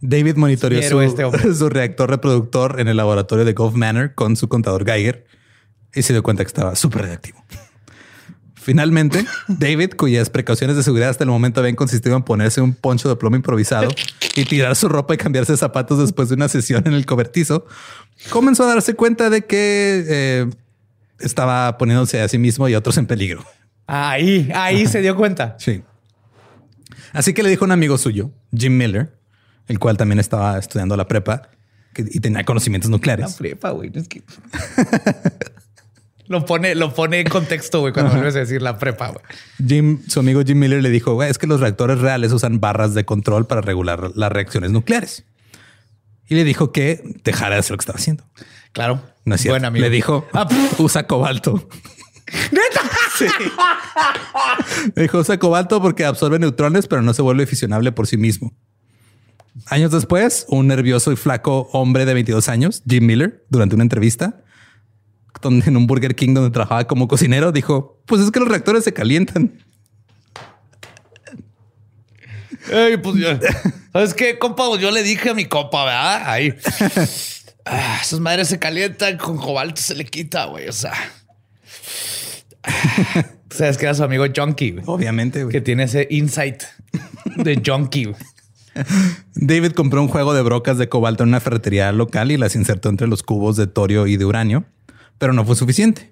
David monitoreó su, este su reactor reproductor en el laboratorio de Gulf Manor con su contador Geiger y se dio cuenta que estaba súper reactivo. Finalmente, David, cuyas precauciones de seguridad hasta el momento habían consistido en ponerse un poncho de plomo improvisado y tirar su ropa y cambiarse zapatos después de una sesión en el cobertizo, comenzó a darse cuenta de que eh, estaba poniéndose a sí mismo y a otros en peligro. Ahí, ahí se dio cuenta. Sí. Así que le dijo a un amigo suyo, Jim Miller, el cual también estaba estudiando la prepa que- y tenía conocimientos La nucleares. prepa, güey. Es que... lo pone, lo pone en contexto, güey, cuando vuelves a decir la prepa, güey. Jim, su amigo Jim Miller le dijo, "Güey, es que los reactores reales usan barras de control para regular las reacciones nucleares. Y le dijo que dejara de hacer lo que estaba haciendo. Claro. No es cierto. Buen amigo. Le dijo, Ah, usa cobalto. Sí. Le dijo, usa cobalto porque absorbe neutrones, pero no se vuelve fisionable por sí mismo. Años después, un nervioso y flaco hombre de 22 años, Jim Miller, durante una entrevista, donde en un Burger King donde trabajaba como cocinero, dijo, pues es que los reactores se calientan. Ey, pues yo- ¿Sabes qué, compa? Pues yo le dije a mi compa, ¿verdad? Ahí. Ah, esas madres se calientan, con cobalto se le quita, güey. O sea. Sabes que era su amigo Junkie, güey, Obviamente, güey. que tiene ese insight de Junkie. güey. David compró un juego de brocas de cobalto en una ferretería local y las insertó entre los cubos de torio y de uranio, pero no fue suficiente.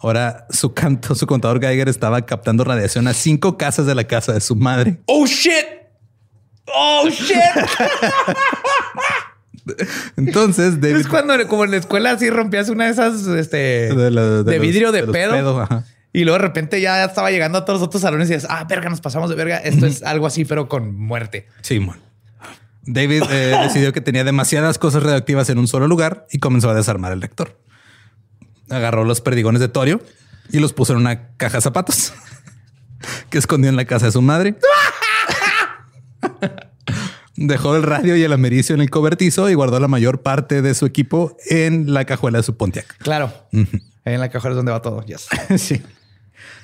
Ahora su canto, su contador Geiger estaba captando radiación a cinco casas de la casa de su madre. Oh shit. Oh shit. Entonces David es cuando, como en la escuela, así rompías una de esas este, De la- de de, los- vidrio de, pedo. Y luego de repente ya estaba llegando a todos los otros salones y dices, ah, verga, nos pasamos de verga. Esto es algo así, pero con muerte. Simón. David eh, decidió que tenía demasiadas cosas radioactivas en un solo lugar y comenzó a desarmar el lector. Agarró los perdigones de torio y los puso en una caja de zapatos que escondió en la casa de su madre. Dejó el radio y el americio en el cobertizo y guardó la mayor parte de su equipo en la cajuela de su Pontiac. Claro. En la cajera es donde va todo. Yes. Sí.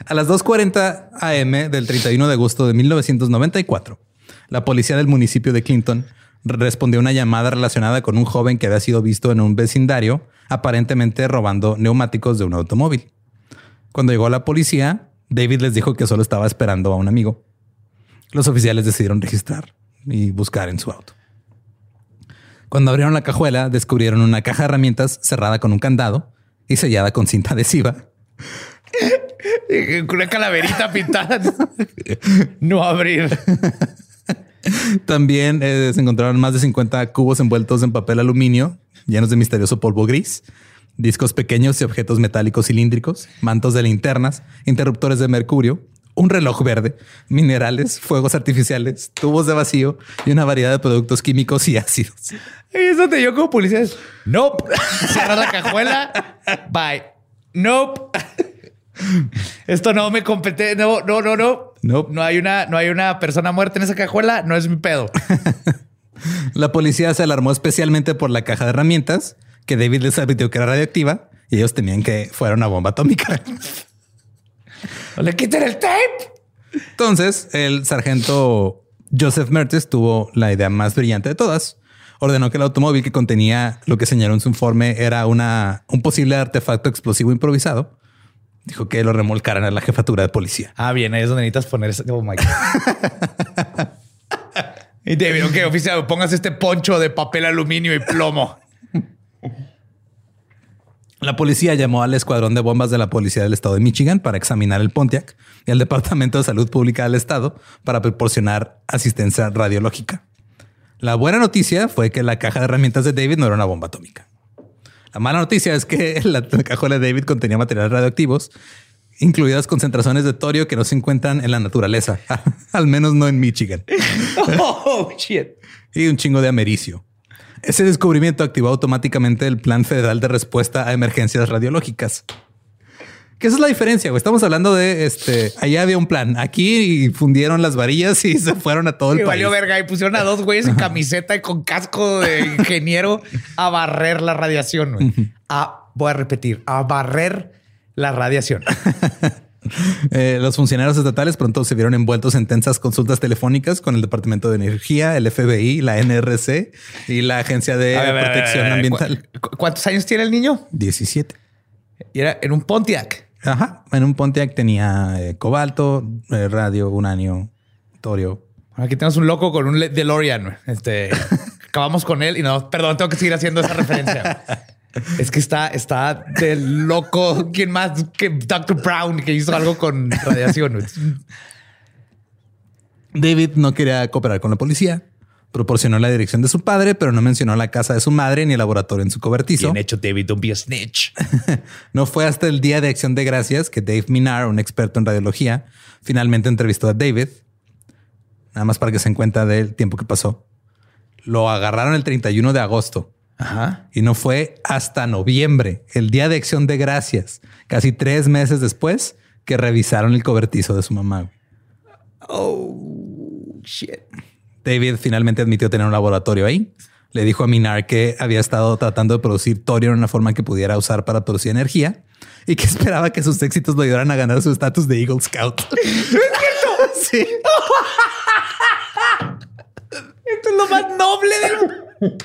A las 2.40 AM del 31 de agosto de 1994, la policía del municipio de Clinton respondió una llamada relacionada con un joven que había sido visto en un vecindario aparentemente robando neumáticos de un automóvil. Cuando llegó la policía, David les dijo que solo estaba esperando a un amigo. Los oficiales decidieron registrar y buscar en su auto. Cuando abrieron la cajuela, descubrieron una caja de herramientas cerrada con un candado y sellada con cinta adhesiva. Una calaverita pintada. no abrir. También eh, se encontraron más de 50 cubos envueltos en papel aluminio, llenos de misterioso polvo gris, discos pequeños y objetos metálicos cilíndricos, mantos de linternas, interruptores de mercurio, un reloj verde, minerales, fuegos artificiales, tubos de vacío y una variedad de productos químicos y ácidos. Y eso te dio como policía. Nope. Cerrar la cajuela. Bye. Nope. Esto no me compete. No, no, no, no. Nope. No hay una, no hay una persona muerta en esa cajuela. No es mi pedo. La policía se alarmó especialmente por la caja de herramientas que David les advirtió que era radioactiva y ellos temían que fuera una bomba atómica. No le quiten el tape. Entonces, el sargento Joseph Mertes tuvo la idea más brillante de todas. ordenó que el automóvil que contenía lo que señaló en su informe era una, un posible artefacto explosivo improvisado. Dijo que lo remolcaran a la jefatura de policía. Ah, bien, ahí es donde necesitas poner ese. Oh my God. y David, ok, oficial, pongas este poncho de papel aluminio y plomo. La policía llamó al escuadrón de bombas de la policía del estado de Michigan para examinar el Pontiac y al Departamento de Salud Pública del estado para proporcionar asistencia radiológica. La buena noticia fue que la caja de herramientas de David no era una bomba atómica. La mala noticia es que la cajuela de David contenía materiales radioactivos, incluidas concentraciones de torio que no se encuentran en la naturaleza, al menos no en Michigan, Oh, shit. y un chingo de americio. Ese descubrimiento activó automáticamente el Plan Federal de Respuesta a Emergencias Radiológicas. Que esa es la diferencia, güey. Estamos hablando de este. Allá había un plan. Aquí fundieron las varillas y se fueron a todo el Y país. valió verga. Y pusieron a dos güeyes en camiseta y con casco de ingeniero a barrer la radiación. güey. A, voy a repetir, a barrer la radiación. Eh, los funcionarios estatales pronto se vieron envueltos en tensas consultas telefónicas con el Departamento de Energía, el FBI, la NRC y la Agencia de ver, Protección ver, Ambiental. ¿cu- ¿Cuántos años tiene el niño? 17. Y era en un Pontiac. Ajá. En un Pontiac tenía eh, cobalto, eh, radio, uranio, torio. Aquí tenemos un loco con un DeLorean. Este, acabamos con él y no, perdón, tengo que seguir haciendo esa referencia. Es que está, está de loco. ¿Quién más que Dr. Brown que hizo algo con radiación? David no quería cooperar con la policía. Proporcionó la dirección de su padre, pero no mencionó la casa de su madre ni el laboratorio en su cobertizo. Bien hecho, David. Don't be a snitch. No fue hasta el día de acción de gracias que Dave Minar, un experto en radiología, finalmente entrevistó a David. Nada más para que se den cuenta del tiempo que pasó. Lo agarraron el 31 de agosto Ajá. y no fue hasta noviembre, el día de acción de gracias, casi tres meses después, que revisaron el cobertizo de su mamá. Oh, shit. David finalmente admitió tener un laboratorio ahí. Le dijo a Minar que había estado tratando de producir torio en una forma que pudiera usar para producir energía y que esperaba que sus éxitos lo ayudaran a ganar su estatus de Eagle Scout. sí. Esto es lo más noble del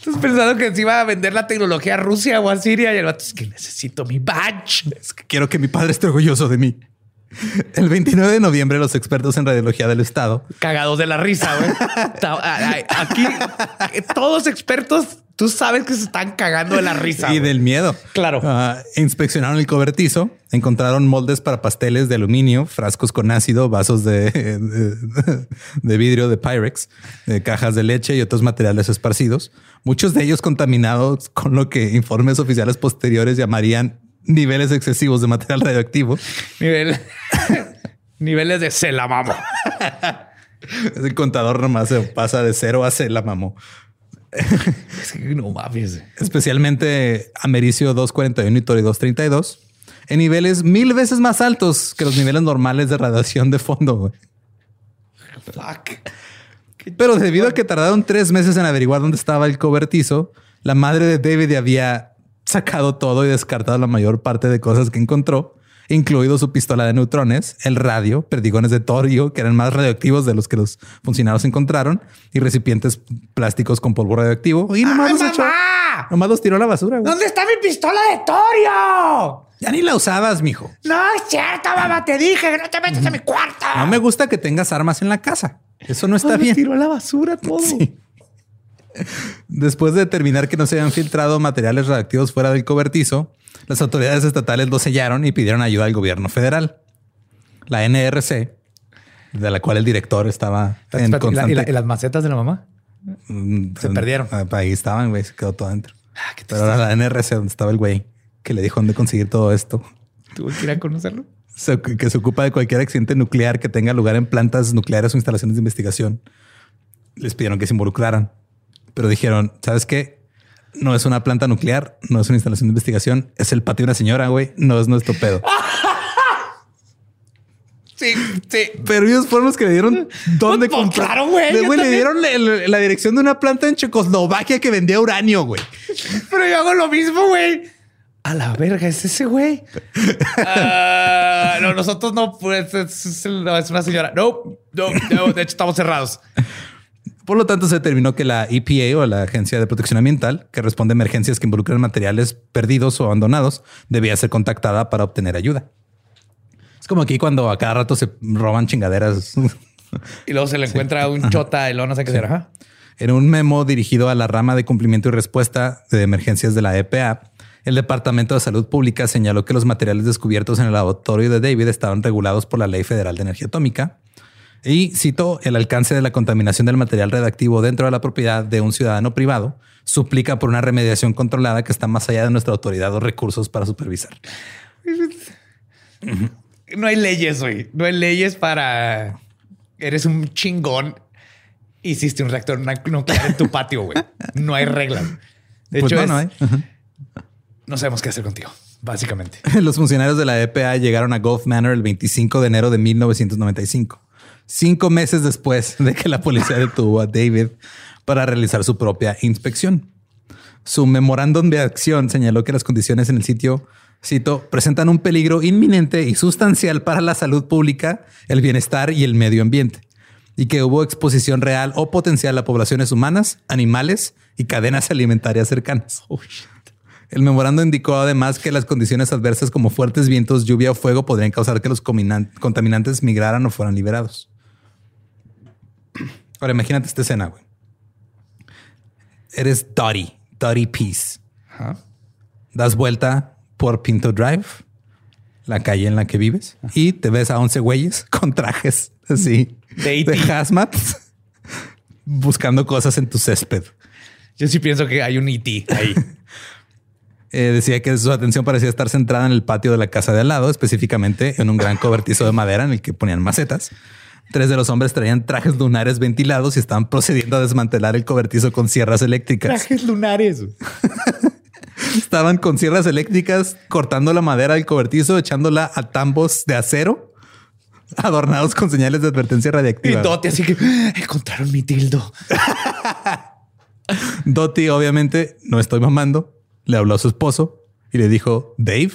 Estás pensando que se iba a vender la tecnología a Rusia o a Siria y el vato es que necesito mi badge. Es que quiero que mi padre esté orgulloso de mí. El 29 de noviembre, los expertos en radiología del estado Cagados de la risa, güey. Aquí todos expertos, tú sabes que se están cagando de la risa. y del miedo. Claro. Ah, inspeccionaron el cobertizo, encontraron moldes para pasteles de aluminio, frascos con ácido, vasos de, de, de vidrio de Pyrex, cajas de leche y otros materiales esparcidos, muchos de ellos contaminados con lo que informes oficiales posteriores llamarían niveles excesivos de material radioactivo. Nivel- niveles de se la mamo. El contador nomás se pasa de cero a se la mamó. Es que no mames. especialmente americio 241 y torio 232, en niveles mil veces más altos que los niveles normales de radiación de fondo. Fuck. Pero debido a que tardaron tres meses en averiguar dónde estaba el cobertizo, la madre de David había sacado todo y descartado la mayor parte de cosas que encontró, incluido su pistola de neutrones, el radio, perdigones de torio, que eran más radioactivos de los que los funcionarios encontraron, y recipientes plásticos con polvo radioactivo. Y nomás, ¡Ay, los, echó- nomás los tiró a la basura. güey. ¿Dónde está mi pistola de Torio? Ya ni la usabas, mijo. No es cierto, mamá. Te dije que no te metas a mi cuarto. No me gusta que tengas armas en la casa. Eso no está bien. tiró a la basura todo. Sí. Después de determinar que no se habían filtrado materiales radioactivos fuera del cobertizo, las autoridades estatales lo sellaron y pidieron ayuda al gobierno federal. La NRC, de la cual el director estaba en ¿y la- constante... y la- y las macetas de la mamá? Mm, se perdieron. ah, Ahí estaban, güey. Se quedó todo adentro. Ah, qué Pero ahora la NRC, donde estaba el güey que le dijo dónde conseguir todo esto, Tuve que ir a conocerlo. se- que se ocupa de cualquier accidente nuclear que tenga lugar en plantas nucleares o instalaciones de investigación. Les pidieron que se involucraran, pero dijeron, ¿sabes qué? No es una planta nuclear, no es una instalación de investigación, es el patio de una señora, güey, no es nuestro pedo. Sí, sí. Pero ellos fueron los que le dieron dónde Pues, comprar. claro, güey, Le, güey, dieron la, la dirección de una planta en Checoslovaquia que vendía uranio, güey. Pero yo hago lo mismo, güey. A la verga, es ese güey. Ah, no, nosotros no, pues es, es una señora. No, no, no, de hecho estamos cerrados. Por lo tanto, se determinó que la EPA o la Agencia de Protección Ambiental, que responde a emergencias que involucran materiales perdidos o abandonados, debía ser contactada para obtener ayuda. Es como aquí cuando a cada rato se roban chingaderas. Y luego se le encuentra un chota y luego no sé qué será. En un memo dirigido a la rama de cumplimiento y respuesta de emergencias de la EPA, el Departamento de Salud Pública señaló que los materiales descubiertos en el laboratorio de David estaban regulados por la Ley Federal de Energía Atómica. Y citó el alcance de la contaminación del material redactivo dentro de la propiedad de un ciudadano privado suplica por una remediación controlada que está más allá de nuestra autoridad o recursos para supervisar. No hay leyes, güey. No hay leyes para eres un chingón. Hiciste un reactor nuclear en tu patio, güey. No hay reglas. De Pues hecho, no, es- no hay. no sabemos qué hacer contigo, básicamente. Los funcionarios de la EPA llegaron a Gulf Manor el 25 de enero de 1995, cinco meses después de que la policía detuvo a David para realizar su propia inspección. Su memorándum de acción señaló que las condiciones en el sitio, cito, presentan un peligro inminente y sustancial para la salud pública, el bienestar y el medio ambiente, y que hubo exposición real o potencial a poblaciones humanas, animales y cadenas alimentarias cercanas. El memorando indicó además que las condiciones adversas como fuertes vientos, lluvia o fuego podrían causar que los contaminantes migraran o fueran liberados. Ahora imagínate esta escena, güey. Eres Dottie, Dottie Peace. Ajá. Das vuelta por Pinto Drive, la calle en la que vives, y te ves a 11 güeyes con trajes así De de E.T.. hazmat buscando cosas en tu césped. Yo sí pienso que hay un IT ahí. Eh, decía que su atención parecía estar centrada en el patio de la casa de al lado, específicamente en un gran cobertizo de madera en el que ponían macetas. Tres de los hombres traían trajes lunares ventilados y estaban procediendo a desmantelar el cobertizo con sierras eléctricas. Trajes lunares. Estaban con sierras eléctricas cortando la madera del cobertizo, echándola a tambos de acero adornados con señales de advertencia Y radiactiva. Dote, así que "Ah, encontraron mi tildo. Dottie, obviamente, no estoy mamando, le habló a su esposo y le dijo, Dave,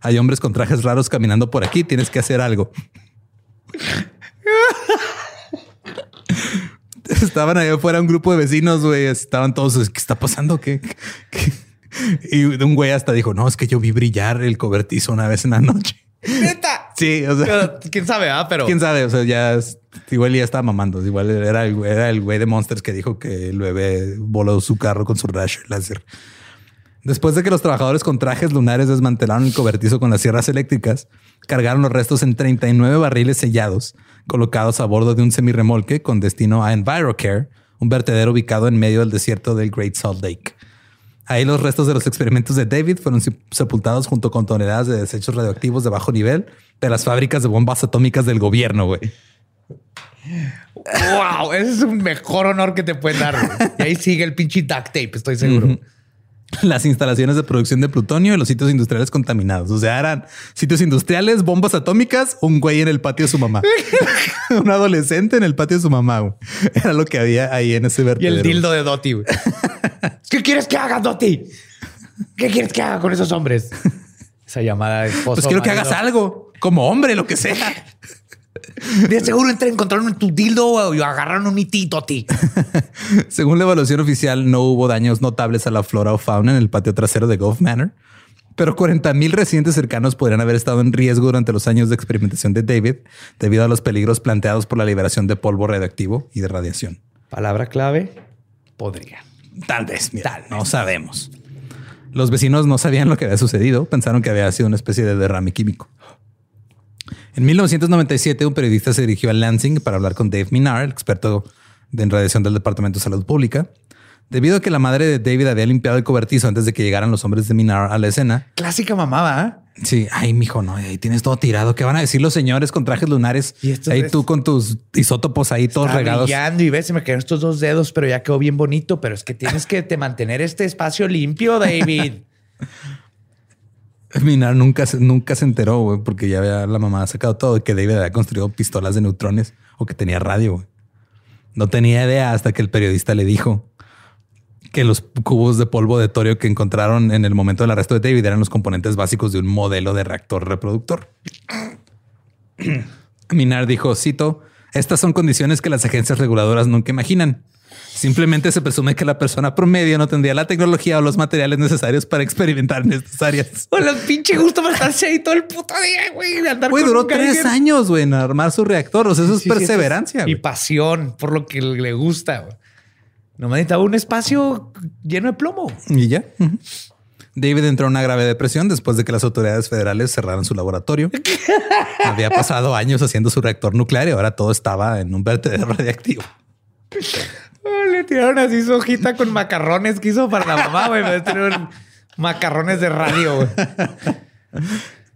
hay hombres con trajes raros caminando por aquí, tienes que hacer algo. Estaban ahí afuera un grupo de vecinos, güey, estaban todos, ¿qué está pasando? ¿Qué? qué? Y un güey hasta dijo, no, es que yo vi brillar el cobertizo una vez en la noche. Neta. Sí, o sea, Pero, ¿Quién sabe? Ah, pero quién sabe, o sea, ya es- igual ya estaba mamando, igual era el, era el güey de Monsters que dijo que el bebé voló su carro con su rayo láser. Después de que los trabajadores con trajes lunares desmantelaron el cobertizo con las sierras eléctricas, cargaron los restos en 39 barriles sellados, colocados a bordo de un semirremolque con destino a EnviroCare, un vertedero ubicado en medio del desierto del Great Salt Lake. Ahí los restos de los experimentos de David fueron se- sepultados junto con toneladas de desechos radioactivos de bajo nivel de las fábricas de bombas atómicas del gobierno, güey. wow, ese es un mejor honor que te pueden dar. Y ahí sigue el pinche duct tape, estoy seguro. Las instalaciones de producción de plutonio y los sitios industriales contaminados. O sea, eran sitios industriales, bombas atómicas, un güey en el patio de su mamá. un adolescente en el patio de su mamá. güey. Era lo que había ahí en ese Y vertedero. el dildo de güey. ¿Qué quieres que haga, Dottie? ¿Qué quieres que haga con esos hombres? Esa llamada de esposo. Pues quiero que hagas algo como hombre, lo que sea. De seguro entré, encontraron tu dildo y agarraron un IT, Dottie. Según la evaluación oficial, no hubo daños notables a la flora o fauna en el patio trasero de Gulf Manor, pero 40 mil residentes cercanos podrían haber estado en riesgo durante los años de experimentación de David debido a los peligros planteados por la liberación de polvo radioactivo y de radiación. Palabra clave. Podría. Tal vez, mira, no sabemos. Los vecinos no sabían lo que había sucedido, pensaron que había sido una especie de derrame químico. En 1997, un periodista se dirigió a Lansing para hablar con Dave Minar, el experto de en radiación del Departamento de Salud Pública. Debido a que la madre de David había limpiado el cobertizo antes de que llegaran los hombres de Minar a la escena. Clásica mamada. ¿eh? Sí, ay, mijo, no, ahí tienes todo tirado. ¿Qué van a decir los señores con trajes lunares? Y ahí ves- tú con tus isótopos ahí todos Está regados. brillando y ves, se me quedaron estos dos dedos, pero ya quedó bien bonito. Pero es que tienes que te mantener este espacio limpio, David. Minar nunca, nunca se enteró, porque ya había la mamá sacado todo que David había construido pistolas de neutrones o que tenía radio. No tenía idea hasta que el periodista le dijo que los cubos de polvo de torio que encontraron en el momento del arresto de David eran los componentes básicos de un modelo de reactor reproductor. Minar dijo, cito, estas son condiciones que las agencias reguladoras nunca imaginan. Simplemente se presume que la persona promedio no tendría la tecnología o los materiales necesarios para experimentar en estas áreas. O los pinche gusto para estarse ahí todo el puto día, güey. andar Güey, duró tres años, güey, en armar su reactor. O sea, eso es Sí, sí, eso perseverancia. y pasión por lo que le gusta. güey. Nomás necesitaba un espacio lleno de plomo. Y ya. David entró en una grave depresión después de que las autoridades federales cerraran su laboratorio. Había pasado años haciendo su reactor nuclear y ahora todo estaba en un vertedero radiactivo. Le tiraron así su hojita con macarrones que hizo para la mamá, güey. Me tiraron macarrones de radio, güey.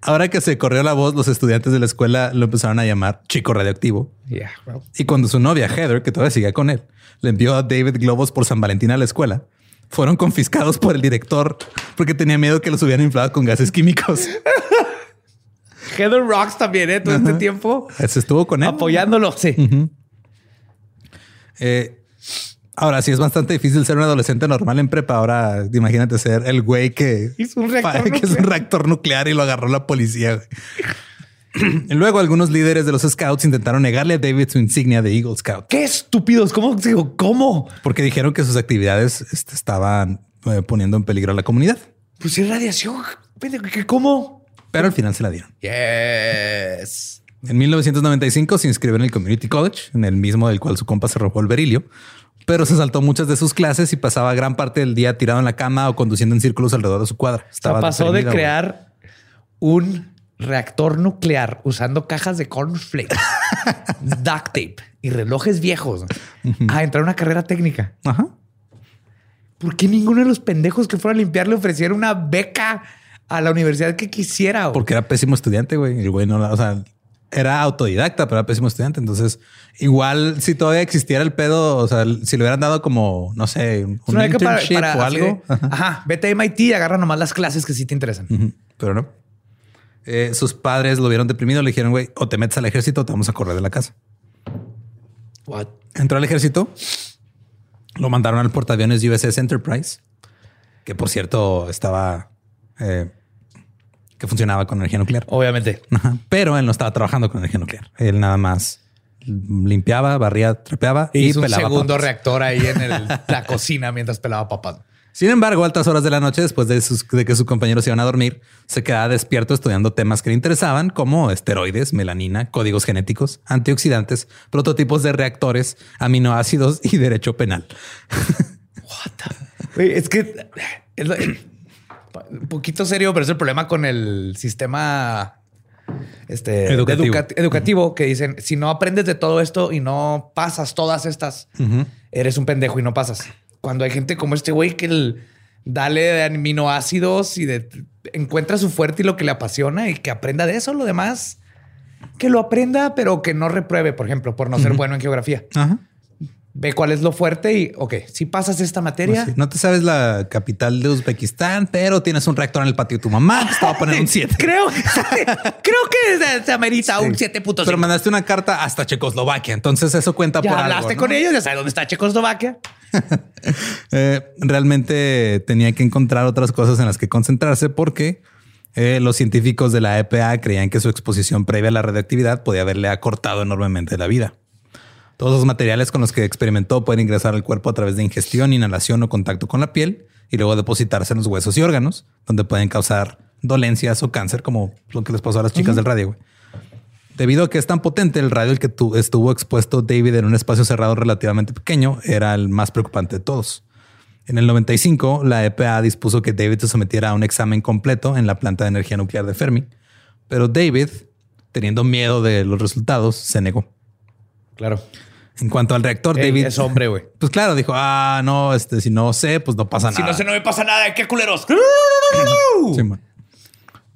Ahora que se corrió la voz, los estudiantes de la escuela lo empezaron a llamar chico radioactivo. Well, Y cuando su novia Heather, que todavía seguía con él, le envió a David globos por San Valentín a la escuela, fueron confiscados por el director porque tenía miedo que los hubieran inflado con gases químicos. Heather Rocks también, ¿eh? Todo este tiempo Se estuvo con él. apoyándolo. Sí. Eh, ahora sí es bastante difícil ser un adolescente normal en prepa. Ahora imagínate ser el güey que Hizo un reactor que es un reactor nuclear y lo agarró la policía. luego algunos líderes de los scouts intentaron negarle a David su insignia de Eagle Scout Qué estúpidos. ¿Cómo? Digo, ¿Cómo? porque dijeron que sus actividades este, estaban eh, poniendo en peligro a la comunidad. Pues es radiación. pendejo, ¿qué- ¿Cómo? Pero al final se la dieron. Yes. En 1995 se inscribió en el Community College, en el mismo del cual su compa se robó el berilio, pero se saltó muchas de sus clases y pasaba gran parte del día tirado en la cama o conduciendo en círculos alrededor de su cuadra. O sea, Estaba pasó de güey. crear un reactor nuclear usando cajas de cornflakes, duct tape y relojes viejos a entrar a una carrera técnica. Ajá. ¿Por qué ninguno de los pendejos que fueron a limpiar le ofrecieron una beca a la universidad que quisiera? güey? Porque era pésimo estudiante, güey. El güey no, o sea, era autodidacta, pero era pésimo estudiante. Entonces, igual si todavía existiera el pedo, o sea, si le hubieran dado como, no sé, un, para- internship para o algo. de, Ajá, vete a MIT y agarra nomás las clases que sí te interesan. Pero no. Eh, sus padres lo vieron deprimido. Le dijeron, güey, o te metes al ejército o te vamos a correr de la casa. What? Entró al ejército. Lo mandaron al portaaviones USS Enterprise, que por cierto estaba, eh, que funcionaba con energía nuclear. Obviamente. Ajá. Pero él no estaba trabajando con energía nuclear. Él nada más limpiaba, barría, trapeaba y Hizo un pelaba segundo papas. reactor ahí en el- la cocina mientras pelaba papas. Sin embargo, a altas horas de la noche, después de, sus- de que sus compañeros se iban a dormir, se quedaba despierto estudiando temas que le interesaban, como esteroides, melanina, códigos genéticos, antioxidantes, prototipos de reactores, aminoácidos y derecho penal. Es que es lo- un poquito serio, pero es el problema con el sistema este, Educativo. educa- educativo que dicen si no aprendes de todo esto y no pasas todas estas, eres un pendejo y no pasas. Cuando hay gente como este güey que el- dale de aminoácidos y de, encuentra su fuerte y lo que le apasiona y que aprenda de eso, lo demás que lo aprenda, pero que no repruebe, por ejemplo, por no ser bueno en geografía. Ajá. Ve cuál es lo fuerte y, ok, si pasas esta materia, Pues sí. No te sabes la capital de Uzbekistán, pero tienes un reactor en el patio de tu mamá. Te va a poner un 7. Creo, creo que se, se amerita un 7.5. Pero mandaste una carta hasta Checoslovaquia. Entonces eso cuenta ya por hablaste algo, ¿no? con ellos, ya sabes dónde está Checoslovaquia. Eh, realmente tenía que encontrar otras cosas en las que concentrarse porque eh, los científicos de la EPA creían que su exposición previa a la radioactividad podía haberle acortado enormemente la vida. Todos los materiales con los que experimentó pueden ingresar al cuerpo a través de ingestión, inhalación o contacto con la piel y luego depositarse en los huesos y órganos, donde pueden causar dolencias o cáncer, como lo que les pasó a las chicas del radio. güey. Debido a que es tan potente, el radio al que tu- estuvo expuesto David en un espacio cerrado relativamente pequeño era el más preocupante de todos. En el 95, la EPA dispuso que David se sometiera a un examen completo en la planta de energía nuclear de Fermi, pero David, teniendo miedo de los resultados, se negó. Claro. En cuanto al reactor, Ey, David... es hombre, güey. Pues claro, dijo, ah, no, este, si no sé, pues no pasa Si nada. no se no me pasa nada, qué culeros.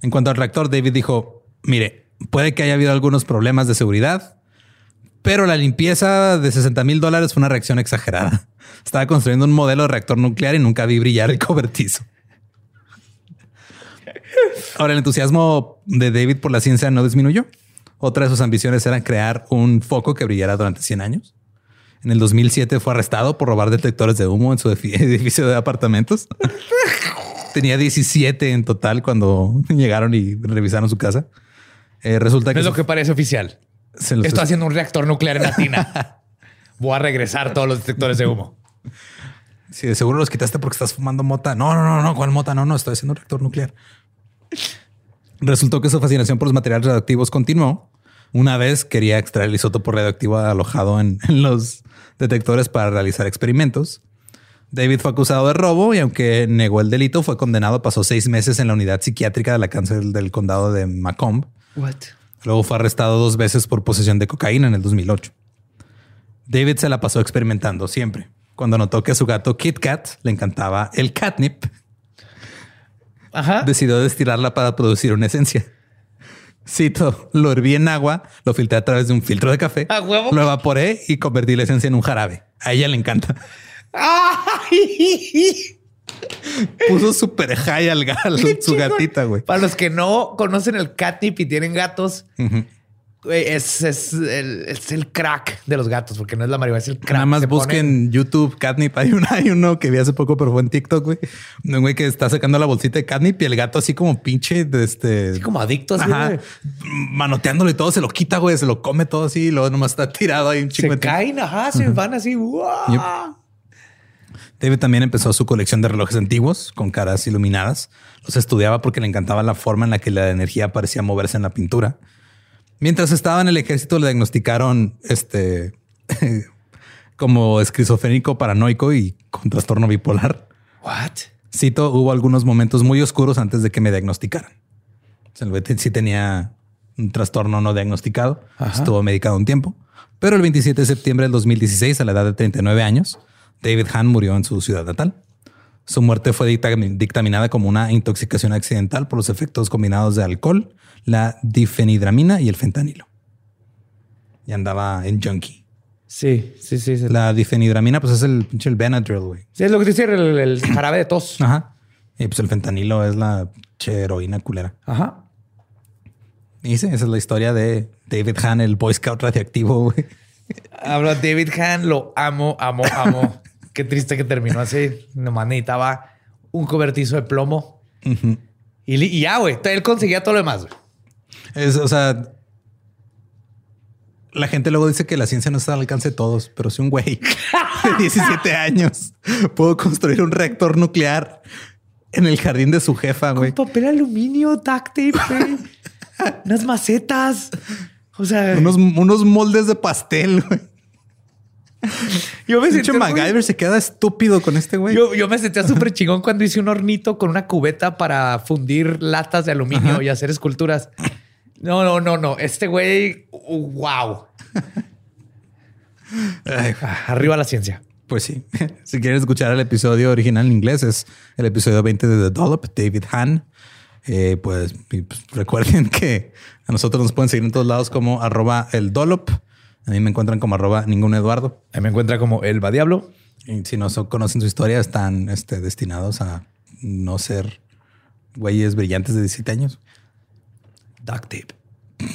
En cuanto al reactor, David dijo, mire, puede que haya habido algunos problemas de seguridad, pero la limpieza de 60 mil dólares fue una reacción exagerada. Estaba construyendo un modelo de reactor nuclear y nunca vi brillar el cobertizo. Ahora, el entusiasmo de David por la ciencia no disminuyó. Otra de sus ambiciones era crear un foco que brillara durante 100 años. En el 2007 fue arrestado por robar detectores de humo en su edificio de apartamentos. Tenía 17 en total cuando llegaron y revisaron su casa. Eh, resulta No que es lo que parece oficial. Estoy haciendo un reactor nuclear en Latina. Voy a regresar todos los detectores de humo. Sí, de seguro los quitaste porque estás fumando mota. No, no, no, no. ¿Cuál mota? No, no, estoy haciendo un reactor nuclear. Resultó que su fascinación por los materiales radioactivos continuó. Una vez quería extraer el isótopo radioactivo alojado en, en los detectores para realizar experimentos. David fue acusado de robo y aunque negó el delito, fue condenado. Pasó seis meses en la unidad psiquiátrica de la cárcel del condado de Macomb. What? Luego fue arrestado dos veces por posesión de cocaína en el 2008. David se la pasó experimentando siempre. Cuando notó que a su gato Kit Kat le encantaba el catnip, Ajá. decidió destilarla para producir una esencia. Cito, lo herví en agua, lo filtré a través de un filtro de café, ¿A huevo? lo evaporé y convertí la esencia en un jarabe. A ella le encanta. ¡Ay! Puso súper high al gato, su gatita, güey. Para los que no conocen el catnip y tienen gatos, güey, es, es el, es el crack de los gatos, porque no es la marihuana, es el crack. Nada más Se busquen YouTube catnip. Hay, una, hay uno que vi hace poco, pero fue en TikTok, güey. Un güey que está sacando la bolsita de catnip y el gato así como pinche de este... así como adictos. Ajá. güey. Manoteándolo y todo, se lo quita, güey, se lo come todo así y luego nomás está tirado ahí un chingo Se caen, ajá, se van así. Yep. David también empezó su colección de relojes antiguos con caras iluminadas. Los estudiaba porque le encantaba la forma en la que la energía parecía moverse en la pintura. Mientras estaba en el ejército le diagnosticaron este como esquizofrénico paranoico y con trastorno bipolar. What? Cito, hubo algunos momentos muy oscuros antes de que me diagnosticaran. Sí tenía un trastorno no diagnosticado. Estuvo medicado un tiempo. Pero el 27 de septiembre del 2016, a la edad de 39 años, David Hahn murió en su ciudad natal. Su muerte fue dicta- dictaminada como una intoxicación accidental por los efectos combinados de alcohol, la difenidramina y el fentanilo. Y andaba en junkie. Sí, sí, sí. sí. La difenidramina, pues es el pinche el Benadryl, güey. Sí, es lo que dice el, el jarabe de tos. Ajá. Y pues el fentanilo es la che, heroína culera. Ajá. Y sí, esa es la historia de David Hahn, el Boy Scout radiactivo, güey. Hablo David Hahn, lo amo, amo, amo. Qué triste que terminó así. Nomás necesitaba un cobertizo de plomo. y, ya, güey. Él conseguía todo lo demás. güey. Es, o sea, la gente luego dice que la ciencia no está al alcance de todos, pero si un güey de 17 años pudo construir un reactor nuclear en el jardín de su jefa, güey. Con papel aluminio, duct tape, güey. Unas macetas. O sea, Unos, unos moldes de pastel, güey. yo me Pinche sentí muy- MacGyver se queda estúpido con este güey. Yo, yo me sentía súper chingón cuando hice un hornito con una cubeta para fundir latas de aluminio y hacer esculturas. No, no, no, no. Este güey, wow. Ay, Arriba la ciencia. Pues sí. si quieren escuchar el episodio original en inglés, es el episodio 20 de The Dollop, David Hahn. Eh, pues, pues, recuerden que a nosotros nos pueden seguir en todos lados como arroba el Dollop. A mí me encuentran como arroba ningún Eduardo. Ahí me encuentra como el va diablo. Y si no so- conocen su historia, están este, destinados a no ser güeyes brillantes de 17 años. Duct tape.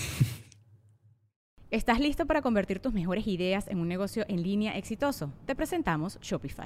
¿Estás listo para convertir tus mejores ideas en un negocio en línea exitoso? Te presentamos Shopify.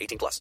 18 plus.